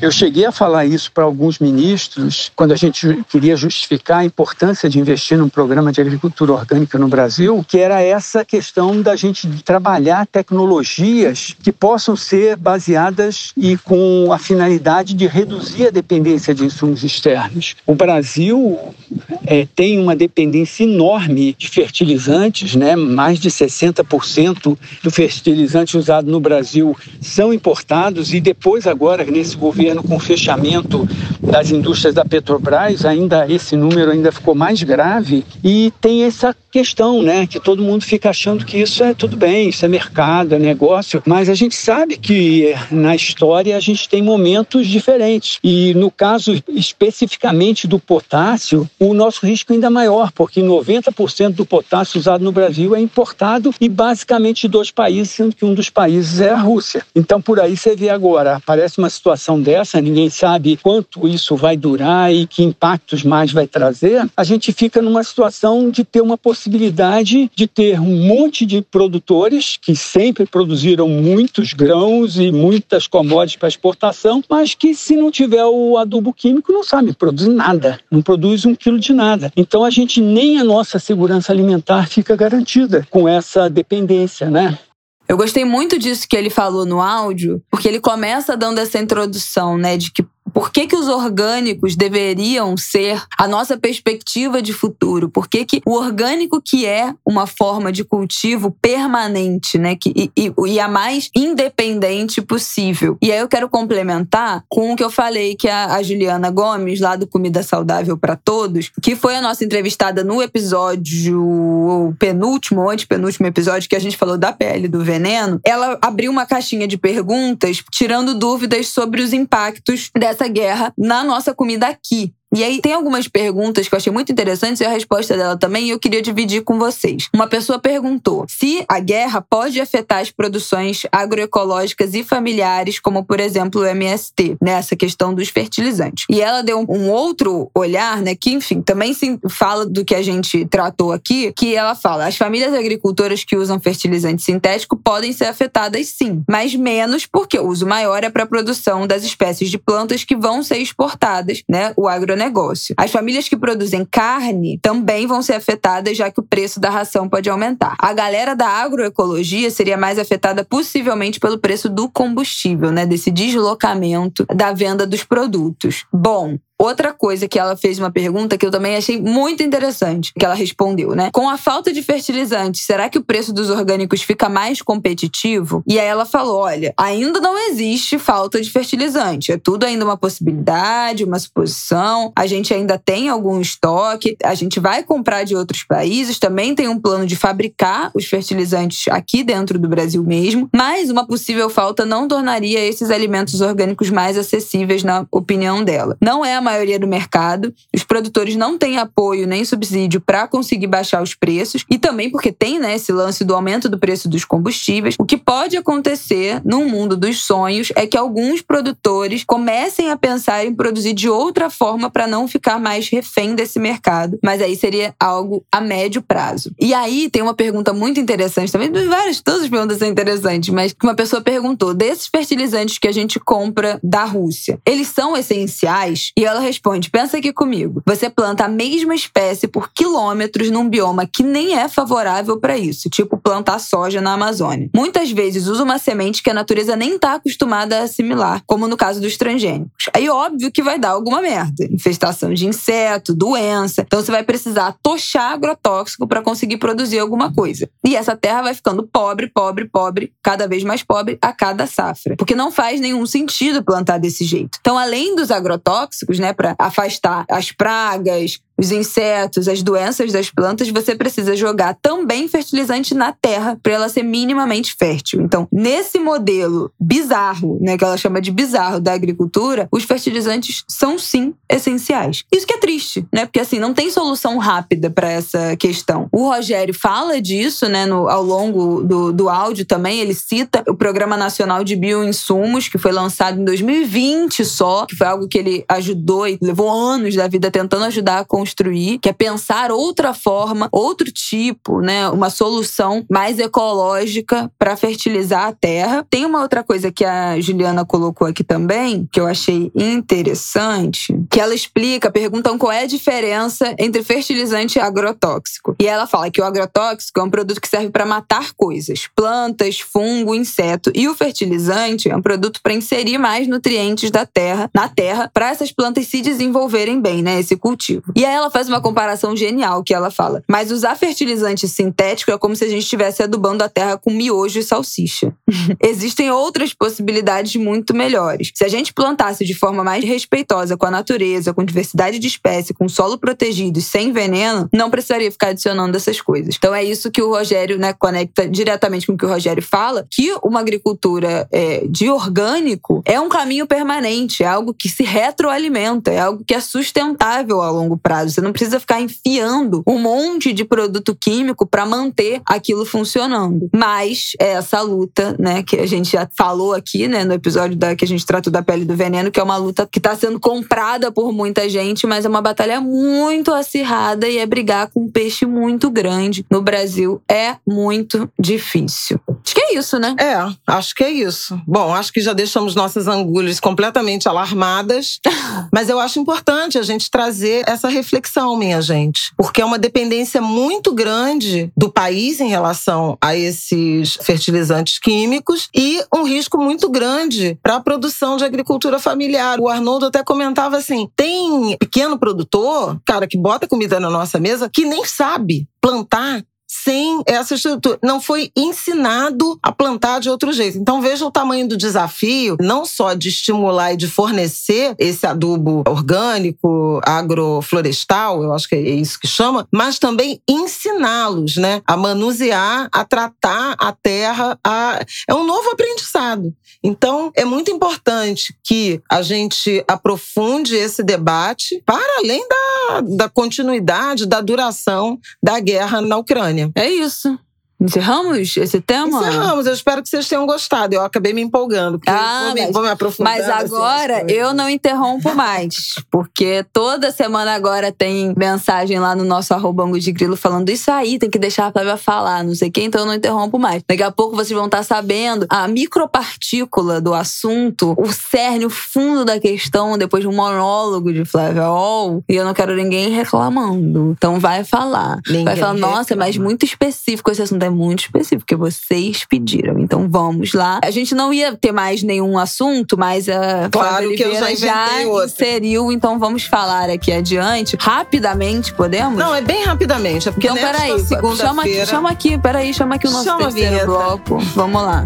Eu cheguei a falar isso para alguns ministros quando a gente queria justificar a importância de investir num programa de agricultura orgânica no Brasil, que era essa questão da gente trabalhar tecnologias que possam ser baseadas e com a finalidade de reduzir a dependência de insumos externos. O Brasil é, tem uma dependência enorme de fertilizantes, né? mais de 60% do fertilizante usado no Brasil são importados e depois agora nesse governo com o fechamento das indústrias da Petrobras, ainda esse número ainda ficou mais grave e tem essa questão, né, que todo mundo fica achando que isso é tudo bem, isso é mercado, é negócio, mas a gente sabe que na história a gente tem momentos diferentes e no caso especificamente do potássio, o nosso risco é ainda maior, porque 90% do potássio usado no Brasil é importado e basicamente dois países, sendo que um dos países é a Rússia. Então por aí você vê agora, aparece uma situação dessa, ninguém sabe quanto isso vai durar e que impactos mais vai trazer, a gente fica numa situação de ter uma possibilidade de ter um monte de produtores que sempre produziram muitos grãos e muitas commodities para exportação, mas que se não tiver o adubo químico não sabe produzir nada, não produz um quilo de nada. Então a gente nem a nossa segurança alimentar fica garantida com essa dependência, né?
Eu gostei muito disso que ele falou no áudio, porque ele começa dando essa introdução, né, de que por que, que os orgânicos deveriam ser a nossa perspectiva de futuro? Por que, que o orgânico, que é uma forma de cultivo permanente, né? Que, e, e, e, a mais independente possível. E aí eu quero complementar com o que eu falei que a, a Juliana Gomes, lá do Comida Saudável para Todos, que foi a nossa entrevistada no episódio penúltimo, antepenúltimo episódio, que a gente falou da pele do veneno, ela abriu uma caixinha de perguntas, tirando dúvidas sobre os impactos dessa essa guerra na nossa comida aqui. E aí tem algumas perguntas que eu achei muito interessantes e a resposta dela também, e eu queria dividir com vocês. Uma pessoa perguntou se a guerra pode afetar as produções agroecológicas e familiares, como por exemplo o MST, nessa né, questão dos fertilizantes. E ela deu um outro olhar, né, que enfim, também se fala do que a gente tratou aqui, que ela fala: as famílias agricultoras que usam fertilizante sintético podem ser afetadas sim, mas menos porque o uso maior é para a produção das espécies de plantas que vão ser exportadas, né, o agronegócio agronegócio. As famílias que produzem carne também vão ser afetadas, já que o preço da ração pode aumentar. A galera da agroecologia seria mais afetada possivelmente pelo preço do combustível, né? Desse deslocamento da venda dos produtos. Bom, Outra coisa que ela fez uma pergunta que eu também achei muito interessante, que ela respondeu, né? Com a falta de fertilizantes, será que o preço dos orgânicos fica mais competitivo? E aí ela falou: olha, ainda não existe falta de fertilizante. É tudo ainda uma possibilidade, uma suposição. A gente ainda tem algum estoque, a gente vai comprar de outros países, também tem um plano de fabricar os fertilizantes aqui dentro do Brasil mesmo, mas uma possível falta não tornaria esses alimentos orgânicos mais acessíveis, na opinião dela. Não é a maioria do mercado. Os produtores não têm apoio nem subsídio para conseguir baixar os preços e também porque tem né, esse lance do aumento do preço dos combustíveis. O que pode acontecer no mundo dos sonhos é que alguns produtores comecem a pensar em produzir de outra forma para não ficar mais refém desse mercado. Mas aí seria algo a médio prazo. E aí tem uma pergunta muito interessante também, várias, todas as perguntas são interessantes, mas uma pessoa perguntou: desses fertilizantes que a gente compra da Rússia, eles são essenciais? E ela responde: pensa aqui comigo. Você planta a mesma espécie por quilômetros num bioma que nem é favorável para isso, tipo plantar soja na Amazônia. Muitas vezes usa uma semente que a natureza nem está acostumada a assimilar, como no caso dos transgênicos. Aí, óbvio que vai dar alguma merda: infestação de inseto, doença. Então, você vai precisar tochar agrotóxico para conseguir produzir alguma coisa. E essa terra vai ficando pobre, pobre, pobre, cada vez mais pobre a cada safra. Porque não faz nenhum sentido plantar desse jeito. Então, além dos agrotóxicos, né, para afastar as pragas, os insetos, as doenças das plantas, você precisa jogar também fertilizante na terra para ela ser minimamente fértil. Então, nesse modelo bizarro, né, que ela chama de bizarro da agricultura, os fertilizantes são sim essenciais. Isso que é triste, né? Porque assim, não tem solução rápida para essa questão. O Rogério fala disso, né, no, ao longo do, do áudio também, ele cita o Programa Nacional de Bioinsumos, que foi lançado em 2020 só, que foi algo que ele ajudou e levou anos da vida tentando ajudar a construir que é pensar outra forma, outro tipo, né, uma solução mais ecológica para fertilizar a terra. Tem uma outra coisa que a Juliana colocou aqui também, que eu achei interessante, que ela explica, perguntam qual é a diferença entre fertilizante e agrotóxico. E ela fala que o agrotóxico é um produto que serve para matar coisas, plantas, fungo, inseto, e o fertilizante é um produto para inserir mais nutrientes da terra na terra para essas plantas se desenvolverem bem, né, esse cultivo. E ela faz uma comparação genial que ela fala. Mas usar fertilizante sintético é como se a gente estivesse adubando a terra com miojo e salsicha. Existem outras possibilidades muito melhores. Se a gente plantasse de forma mais respeitosa com a natureza, com diversidade de espécie, com solo protegido e sem veneno, não precisaria ficar adicionando essas coisas. Então é isso que o Rogério né, conecta diretamente com o que o Rogério fala, que uma agricultura é, de orgânico é um caminho permanente, é algo que se retroalimenta, é algo que é sustentável a longo prazo. Você não precisa ficar enfiando um monte de produto químico para manter aquilo funcionando. Mas é essa luta, né, que a gente já falou aqui, né, no episódio da, que a gente tratou da pele do veneno, que é uma luta que está sendo comprada por muita gente, mas é uma batalha muito acirrada e é brigar com um peixe muito grande. No Brasil é muito difícil. Acho que é isso, né?
É, acho que é isso. Bom, acho que já deixamos nossas angulhas completamente alarmadas, mas eu acho importante a gente trazer essa reflexão, minha gente, porque é uma dependência muito grande do país em relação a esses fertilizantes químicos e um risco muito grande para a produção de agricultura familiar. O Arnoldo até comentava assim: tem pequeno produtor, cara, que bota comida na nossa mesa, que nem sabe plantar sem essa estrutura. Não foi ensinado a plantar de outro jeito. Então veja o tamanho do desafio, não só de estimular e de fornecer esse adubo orgânico, agroflorestal, eu acho que é isso que chama, mas também ensiná-los, né, a manusear, a tratar a terra, a... é um novo aprendizado. Então é muito importante que a gente aprofunde esse debate para além da, da continuidade, da duração da guerra na Ucrânia.
É isso. Encerramos esse tema?
Encerramos. Eu espero que vocês tenham gostado. Eu acabei me empolgando.
Ah,
vou,
mas,
me, vou me aprofundar.
Mas agora eu não interrompo mais. Porque toda semana agora tem mensagem lá no nosso arroba de grilo falando isso aí, tem que deixar a Flávia falar, não sei o quê, então eu não interrompo mais. Daqui a pouco vocês vão estar sabendo a micropartícula do assunto, o cerne, o fundo da questão, depois de um monólogo de Flávia Ol. E eu não quero ninguém reclamando. Então vai falar.
Ninguém
vai falar, nossa,
reclama.
mas muito específico esse assunto. É muito específico, porque vocês pediram. Então vamos lá. A gente não ia ter mais nenhum assunto, mas a
Claro que eu já
Oliveira
inventei outro.
inseriu, então vamos falar aqui adiante. Rapidamente, podemos?
Não, é bem rapidamente. É porque
então,
nesta
peraí. Chama chama aqui, peraí, chama aqui o nosso
Chama
terceiro bloco. Vamos lá.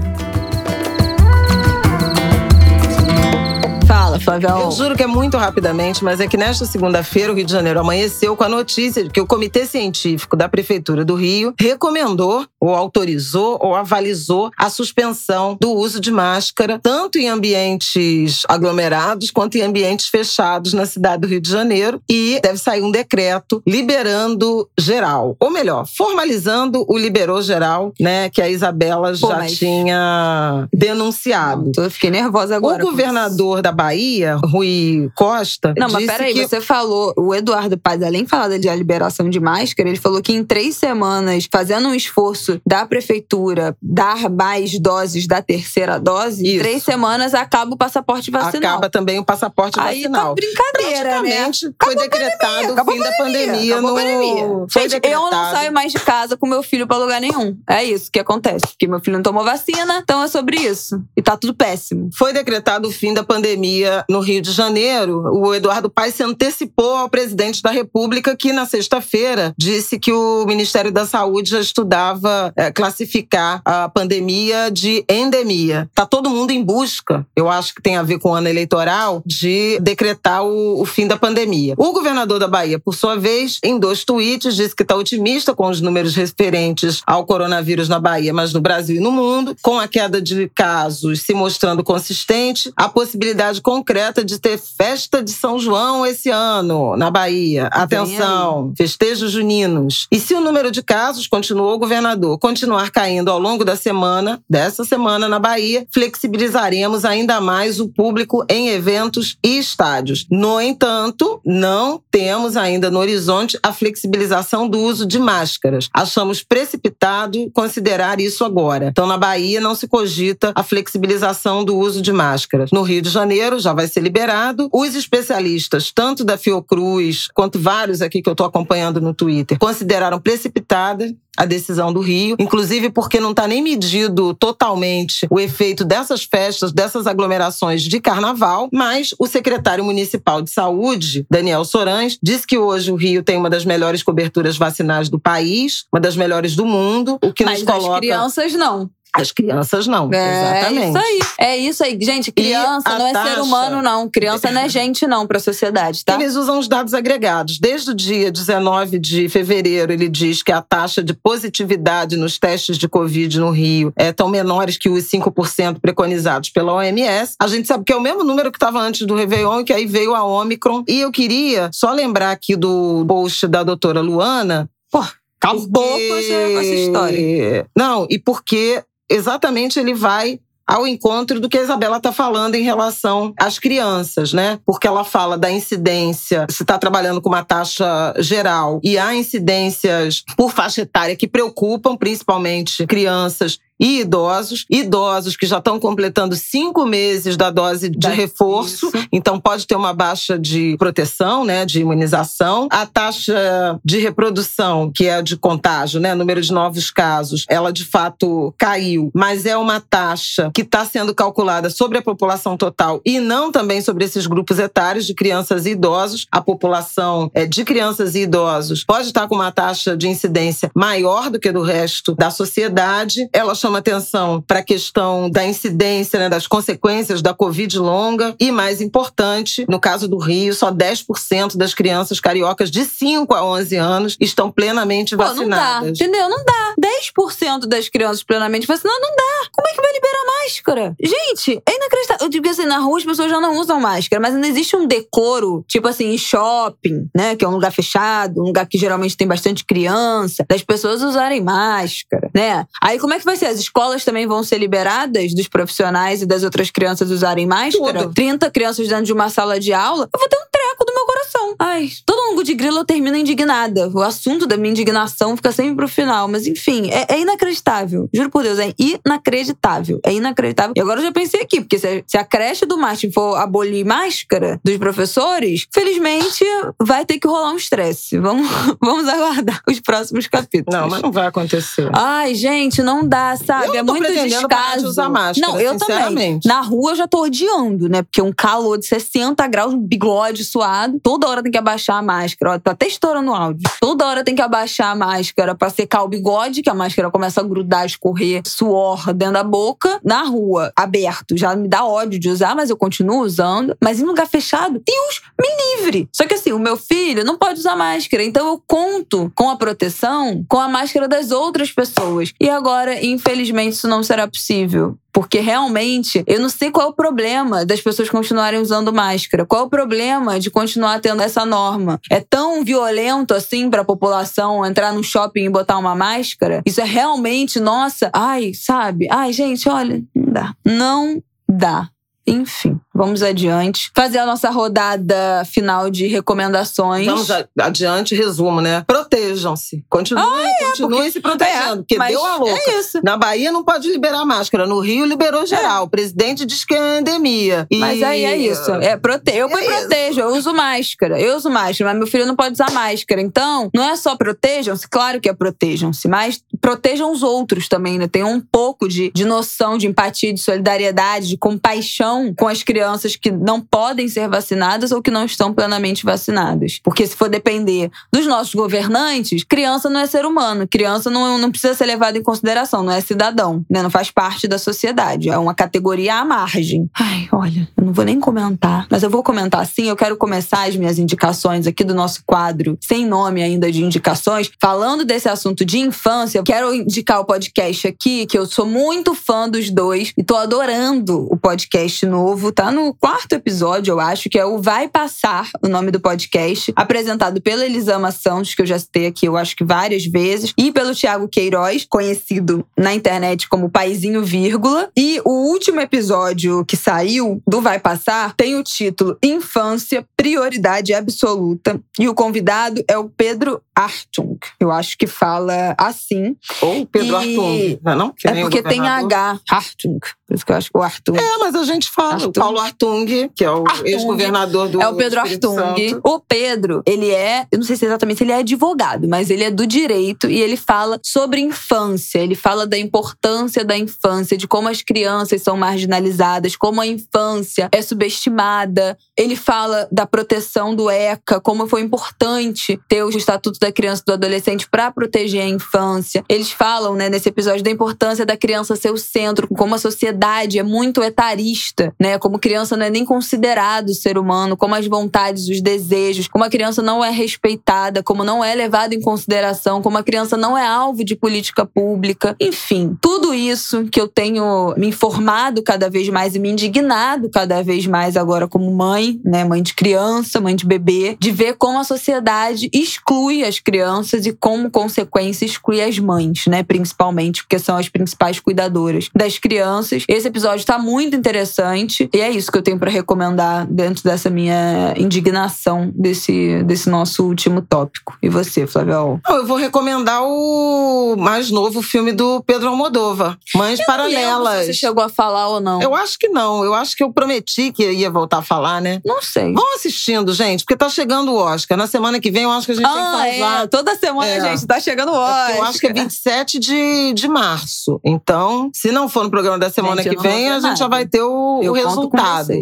Eu juro que é muito rapidamente, mas é que nesta segunda-feira o Rio de Janeiro amanheceu com a notícia de que o Comitê Científico da Prefeitura do Rio recomendou, ou autorizou, ou avalizou a suspensão do uso de máscara, tanto em ambientes aglomerados quanto em ambientes fechados na cidade do Rio de Janeiro. E deve sair um decreto liberando geral. Ou melhor, formalizando o liberou geral, né? Que a Isabela
Pô,
já
mas-
tinha denunciado.
Eu fiquei nervosa agora.
O governador da Bahia, Rui Costa,
Não, mas peraí,
que
você falou, o Eduardo Paz, além de falar da liberação de máscara, ele falou que em três semanas, fazendo um esforço da prefeitura dar mais doses da terceira dose, em
Isso.
três semanas acaba o passaporte vacinal.
acaba também o passaporte
Aí tá
vacinal.
brincadeira, né?
Foi decretado o fim da pandemia
Acabou
no.
pandemia.
Foi
Gente, eu
decretado.
não saio mais de casa com meu filho pra lugar nenhum. É isso que acontece. Porque meu filho não tomou vacina, então é sobre isso. E tá tudo péssimo.
Foi decretado o fim da pandemia no Rio de Janeiro. O Eduardo Paes se antecipou ao presidente da República, que na sexta-feira disse que o Ministério da Saúde já estudava eh, classificar a pandemia de endemia. Tá todo mundo em busca, eu acho que tem a ver com o ano eleitoral, de decretar o, o fim da pandemia. O governador da Bahia, por sua vez, em dois tweets, disse que está otimista com os números referentes ao coronavírus na Bahia, mas no Brasil e no mundo, com a queda de casos se mostrando consistente, a possibilidade concreta de ter festa de São João esse ano na Bahia. Atenção, festejos juninos. E se o número de casos, continuou o governador, continuar caindo ao longo da semana, dessa semana na Bahia, flexibilizaremos ainda mais o público em eventos e estádios. No entanto, não temos ainda no horizonte a flexibilização do uso de máscaras. Achamos precipitado considerar isso agora. Então, na Bahia, não se cogita a flexibilização do uso de máscaras. No Rio de Janeiro, já vai ser liberado. Os especialistas, tanto da Fiocruz quanto vários aqui que eu estou acompanhando no Twitter, consideraram precipitada a decisão do Rio, inclusive porque não está nem medido totalmente o efeito dessas festas, dessas aglomerações de carnaval, mas o secretário municipal de saúde, Daniel Sorães, disse que hoje o Rio tem uma das melhores coberturas vacinais do país, uma das melhores do mundo, o que
mas
nos coloca...
as crianças não.
As crianças não,
é
exatamente.
isso aí. É isso aí. Gente, criança não é
taxa...
ser humano, não. Criança não é gente, não, para a sociedade, tá?
Eles usam os dados agregados. Desde o dia 19 de fevereiro, ele diz que a taxa de positividade nos testes de Covid no Rio é tão menores que os 5% preconizados pela OMS. A gente sabe que é o mesmo número que estava antes do Réveillon, que aí veio a Omicron. E eu queria só lembrar aqui do post da doutora Luana.
Pô, acabou porque... com essa história.
Não, e porque exatamente ele vai ao encontro do que a Isabela está falando em relação às crianças, né? Porque ela fala da incidência, se está trabalhando com uma taxa geral, e há incidências por faixa etária que preocupam, principalmente crianças e idosos, idosos que já estão completando cinco meses da dose de reforço, isso. então pode ter uma baixa de proteção, né, de imunização. A taxa de reprodução, que é de contágio, né, número de novos casos, ela de fato caiu, mas é uma taxa que está sendo calculada sobre a população total e não também sobre esses grupos etários de crianças e idosos. A população é, de crianças e idosos pode estar com uma taxa de incidência maior do que do resto da sociedade. Chama atenção para a questão da incidência, né, das consequências da Covid longa. E mais importante, no caso do Rio, só 10% das crianças cariocas de 5 a 11 anos estão plenamente
Pô,
vacinadas.
Não dá, entendeu? Não dá. 10% das crianças plenamente vacinadas não dá. Como é que vai liberar máscara? Gente, é inacreditável. Eu digo assim, na rua as pessoas já não usam máscara, mas ainda existe um decoro, tipo assim, em shopping, né? Que é um lugar fechado, um lugar que geralmente tem bastante criança, das pessoas usarem máscara, né? Aí como é que vai ser? As escolas também vão ser liberadas dos profissionais e das outras crianças usarem máscara? Tudo. 30 crianças dentro de uma sala de aula, eu vou ter um treco do meu coração. Ai, todo longo de grilo eu termino indignada. O assunto da minha indignação fica sempre pro final. Mas enfim, é, é inacreditável. Juro por Deus, é inacreditável. É inacreditável. E agora eu já pensei aqui, porque se, se a creche do Martin for abolir máscara dos professores, felizmente vai ter que rolar um estresse. Vamos, vamos aguardar os próximos capítulos.
Não, mas não vai acontecer.
Ai, gente, não dá, sabe?
Eu
é muito descaso.
De usar máscara,
não, eu também. Na rua eu já tô odiando, né? Porque um calor de 60 graus, um bigode suado, toda hora tem que abaixar a máscara. Ó, tá até estourando o áudio. Toda hora tem que abaixar a máscara para secar o bigode, que a máscara começa a grudar, escorrer suor dentro da boca. Na rua, aberto, já me dá ódio de usar, mas eu continuo usando. Mas em lugar fechado, Deus me livre. Só que assim, o meu filho não pode usar máscara, então eu conto com a proteção com a máscara das outras pessoas. E agora, infelizmente, isso não será possível. Porque realmente, eu não sei qual é o problema das pessoas continuarem usando máscara. Qual é o problema de continuar tendo essa norma? É tão violento assim para a população entrar no shopping e botar uma máscara? Isso é realmente, nossa, ai, sabe? Ai, gente, olha, não dá. Não dá. Enfim, vamos adiante. Fazer a nossa rodada final de recomendações.
Vamos adiante, resumo, né? Protejam-se. Continuem, ah, é, continuem porque, se protegendo, é, porque deu a louca.
É isso.
Na Bahia não pode liberar máscara, no Rio liberou geral. É. O presidente diz que é endemia.
E... Mas aí é isso. É, prote... Eu me é protejo, eu uso máscara. Eu uso máscara, mas meu filho não pode usar máscara. Então, não é só protejam-se, claro que é protejam-se, mas protejam os outros também, né? Tem um pouco de, de noção, de empatia, de solidariedade, de compaixão com as crianças que não podem ser vacinadas ou que não estão plenamente vacinadas. Porque se for depender dos nossos governantes, criança não é ser humano, criança não, não precisa ser levada em consideração, não é cidadão, né? não faz parte da sociedade, é uma categoria à margem. Ai, olha, eu não vou nem comentar, mas eu vou comentar sim. Eu quero começar as minhas indicações aqui do nosso quadro, sem nome ainda de indicações, falando desse assunto de infância. Eu quero indicar o podcast aqui, que eu sou muito fã dos dois e tô adorando o podcast novo, tá no quarto episódio, eu acho, que é o Vai Passar, o nome do podcast, apresentado pela Elisama Santos, que eu já citei aqui, eu acho que várias vezes, e pelo Tiago Queiroz, conhecido na internet como Paizinho Vírgula. E o último episódio que saiu do Vai Passar tem o título Infância prioridade absoluta. E o convidado é o Pedro Artung. Eu acho que fala assim.
Ou Pedro
E-
Artung. Não, é não?
É porque tem. H, Artung. Por isso que eu acho que o Artung.
É, mas a gente fala.
Artung.
O Paulo Artung, que é o ex-governador do
É o Pedro Artung.
Santo.
O Pedro, ele é, eu não sei se exatamente ele é advogado, mas ele é do direito e ele fala sobre infância. Ele fala da importância da infância, de como as crianças são marginalizadas, como a infância é subestimada. Ele fala da proteção do ECA, como foi importante ter o Estatuto da Criança e do Adolescente para proteger a infância. Eles falam, né, nesse episódio da importância da criança ser o centro, como a sociedade é muito etarista, né? Como criança não é nem considerado ser humano, como as vontades, os desejos, como a criança não é respeitada, como não é levada em consideração, como a criança não é alvo de política pública. Enfim, tudo isso que eu tenho me informado cada vez mais e me indignado cada vez mais agora como mãe, né, mãe de criança, mãe de bebê, de ver como a sociedade exclui as crianças e como consequência exclui as mães, né, principalmente, porque são as principais cuidadoras das crianças. Esse episódio tá muito interessante e é isso que eu tenho para recomendar dentro dessa minha indignação desse, desse nosso último tópico. E você, Flavio?
Eu vou recomendar o mais novo filme do Pedro Almodóvar, Mães
Se
Paralelas.
você chegou a falar ou não.
Eu acho que não. Eu acho que eu prometi que ia voltar a falar, né?
Não sei.
Vão assistindo, gente, porque tá chegando o Oscar. Na semana que vem eu acho que a gente
Ah,
tem que falar.
é. Toda semana,
É.
gente, tá chegando o
É
Oscar.
porque Eu acho que é 27 de, de março. Então, se não for no programa da semana
Gente,
que vem, a gente já vai ter o,
Eu
o resultado.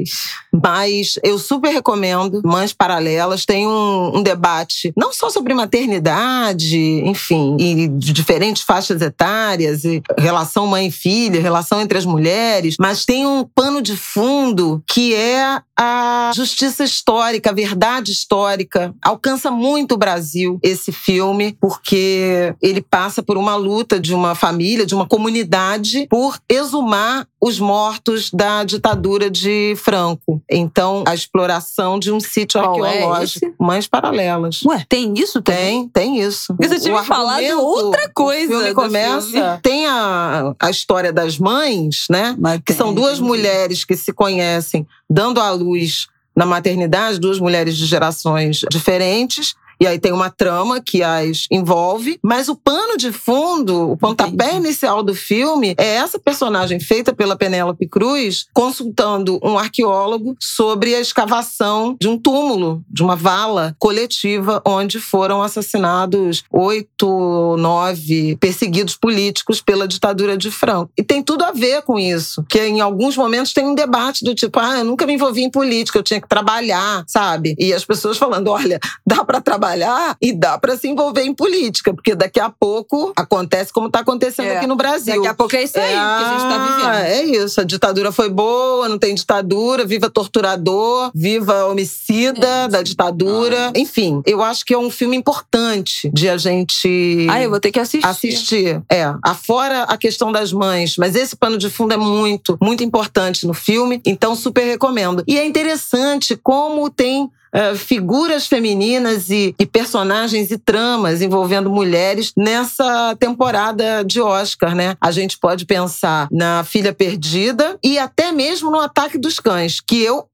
Mas eu super recomendo Mães Paralelas. Tem um, um debate não só sobre maternidade, enfim, e de diferentes faixas etárias, e relação mãe e filha, relação entre as mulheres, mas tem um pano de fundo que é a justiça histórica, a verdade histórica. Alcança muito o Brasil esse filme, porque ele passa por uma luta de uma família, de uma comunidade, por exumar os mortos da ditadura de Franco. Então, a exploração de um sítio
Qual é
arqueológico.
esse?
Mães paralelas.
Ué, tem isso também?
Tem, tem isso.
Você tinha me falado outra coisa
O filme começa.
filme.
Tem a, a história das mães, né?
Mas
Que
tem,
são duas
entendi.
mulheres que se conhecem dando à luz na maternidade, duas mulheres de gerações diferentes. E aí tem uma trama que as envolve, mas o pano de fundo, o pontapé
Entendi.
inicial do filme é essa personagem feita pela Penélope Cruz consultando um arqueólogo sobre a escavação de um túmulo, de uma vala coletiva onde foram assassinados oito, nove perseguidos políticos pela ditadura de Franco. E tem tudo a ver com isso, que em alguns momentos tem um debate do tipo, ah, eu nunca me envolvi em política, eu tinha que trabalhar, sabe? E as pessoas falando, olha, dá para trabalhar e dá para se envolver em política, porque daqui a pouco acontece como está acontecendo
É.
aqui no Brasil.
Daqui a pouco é isso aí que a gente tá vivendo.
Ah, É isso, a ditadura foi boa, não tem ditadura, viva torturador, viva homicida
É.
da ditadura. Enfim, eu acho que é um filme importante de a gente
Ah, eu vou ter que assistir.
assistir. É, afora a questão das mães, mas esse pano de fundo é muito, muito importante no filme, então super recomendo. E é interessante como tem eh, figuras femininas e, e personagens e tramas envolvendo mulheres nessa temporada de Oscar, né? A gente pode pensar na Filha Perdida e até mesmo no Ataque dos Cães, que eu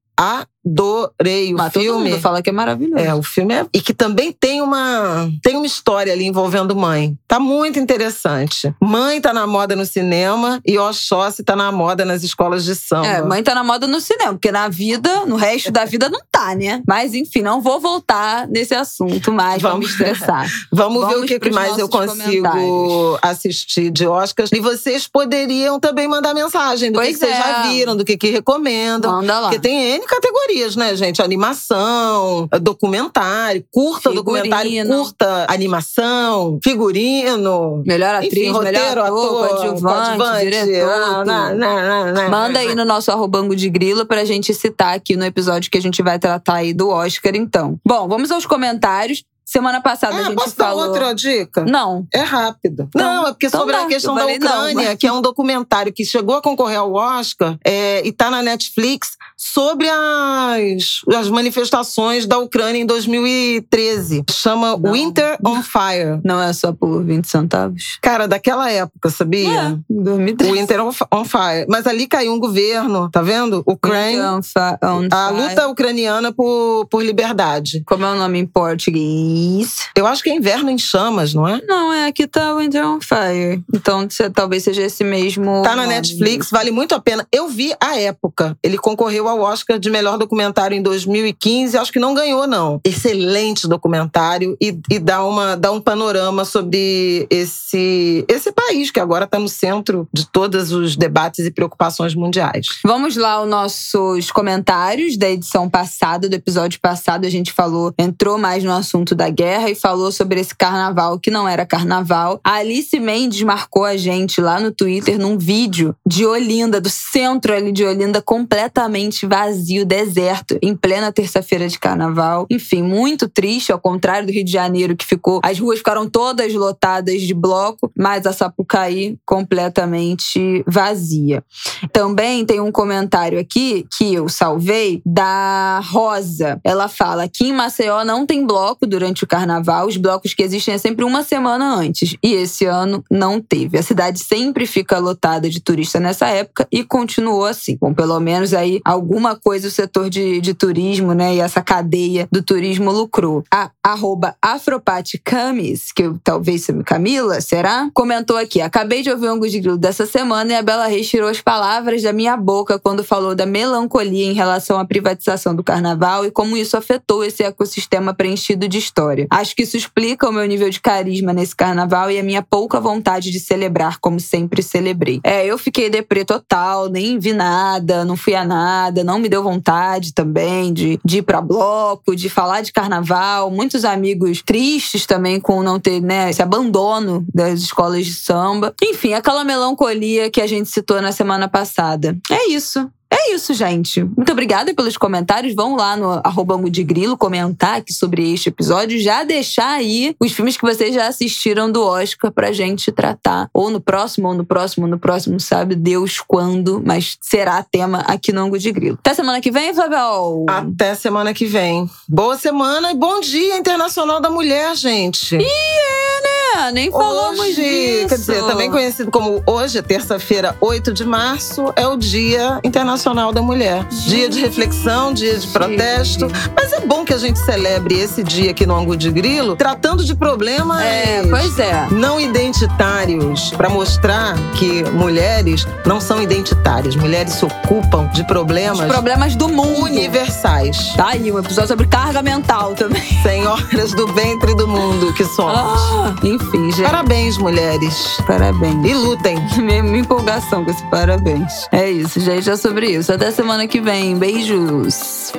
adorei o
Mas todo
filme.
mundo fala que é maravilhoso.
É, o filme é. E que também tem uma, tem uma história ali envolvendo mãe. Tá muito interessante. Mãe tá na moda no cinema e Oxóssi tá na moda nas escolas de samba.
É, mãe tá na moda no cinema, porque na vida, no resto da vida não tá, né? Mas enfim, não vou voltar nesse assunto mais, vamos me estressar.
Vamos, ver
Vamos
o que, que mais eu consigo assistir de Oscars. E vocês poderiam também mandar mensagem do que,
Pois
que vocês
é.
já viram, do que, que recomendam.
Manda lá.
Porque tem N categorias, né, gente? Animação, documentário, curta
Figurino.
documentário, curta animação, figurino.
Melhor atriz,
Enfim, roteiro,
melhor ator,
ator,
coadjuvante, diretor.
Ah,
tudo.
não, não, não, não,
Manda aí no nosso arrobango de grilo pra gente citar aqui no episódio que a gente vai tratar aí do Oscar, então. Bom, vamos aos comentários. Semana passada a
Ah,
gente
posso dar
falou.
outra dica?
Não.
É rápido.
Então-
não, é porque
então
sobre
dá.
a questão
Eu
da
falei não,
Ucrânia,
mas-
que é um documentário que chegou a concorrer ao Oscar é, e tá na Netflix sobre as, as manifestações da Ucrânia em 2013. Chama
Não.
Winter on Fire.
Não é só por 20 centavos?
Cara, daquela época, sabia?
É, 2013.
Winter on on Fire. Mas ali caiu um governo, tá vendo? Ucrânia. A luta ucraniana por, por liberdade.
Como é o nome em português?
Eu acho que é inverno em chamas, não é?
Não, é aqui tá Winter on Fire. Então talvez seja esse mesmo.
Tá na
nome.
Netflix, vale muito a pena. Eu vi a época. Ele concorreu ao Oscar de melhor documentário em 2015. Acho que não ganhou, não. Excelente documentário e, e dá, uma, dá um panorama sobre esse, esse país que agora está no centro de todos os debates e preocupações mundiais.
Vamos lá aos nossos comentários da edição passada, do episódio passado. A gente falou, entrou mais no assunto da guerra e falou sobre esse carnaval que não era carnaval. A Alice Mendes marcou a gente lá no Twitter num vídeo de Olinda, do centro ali de Olinda, completamente vazio, deserto, em plena terça-feira de carnaval. Enfim, muito triste, ao contrário do Rio de Janeiro, que ficou. As ruas ficaram todas lotadas de bloco, mas a Sapucaí completamente vazia. Também tem um comentário aqui que eu salvei da Rosa. Ela fala que em Maceió não tem bloco durante o carnaval. Os blocos que existem é sempre uma semana antes. E esse ano não teve. A cidade sempre fica lotada de turista nessa época e continuou assim. Bom, pelo menos aí alguma coisa o setor de, de turismo, né? E essa cadeia do turismo lucrou. A arroba Afropati Camis, que eu, talvez seja Camila, será? Comentou aqui: acabei de ouvir um Angus de Grilo dessa semana e a Bela Reis tirou as palavras da minha boca quando falou da melancolia em relação à privatização do carnaval e como isso afetou esse ecossistema preenchido de história. Acho que isso explica o meu nível de carisma nesse carnaval e a minha pouca vontade de celebrar como sempre celebrei. É, eu fiquei deprê total, nem vi nada, não fui a nada, não me deu vontade também de, de ir pra bloco, de falar de carnaval. Muitos amigos tristes também com não ter, né, esse abandono das escolas de samba. Enfim, aquela melancolia que a gente citou na semana passada. É isso. É isso, gente. Muito obrigada pelos comentários. Vão lá no arroba Mudigrilo comentar aqui sobre este episódio. Já deixar aí os filmes que vocês já assistiram do Oscar pra gente tratar. Ou no próximo, ou no próximo, ou no próximo, sabe Deus quando, mas será tema aqui no Angu de Grilo. Até semana que vem, Flavel!
Até semana que vem. Boa semana e bom Dia Internacional da Mulher, gente.
É, nem falamos
hoje,
disso.
quer dizer, também conhecido como hoje, é terça-feira, 8 de março, é o Dia Internacional da Mulher. Dia de reflexão, dia de protesto. Mas é bom que a gente celebre esse dia aqui no Angu de Grilo, tratando de problemas
É, pois é.
não identitários, para mostrar que mulheres não são identitárias. Mulheres se ocupam de
Os
problemas
problemas do mundo.
universais.
Tá aí, um episódio sobre carga mental também.
Senhoras do ventre do mundo que somos.
Ah, gente.
Parabéns, mulheres.
Parabéns.
E lutem.
Minha empolgação com esse parabéns. É isso, gente. É sobre isso. Até semana que vem. Beijos.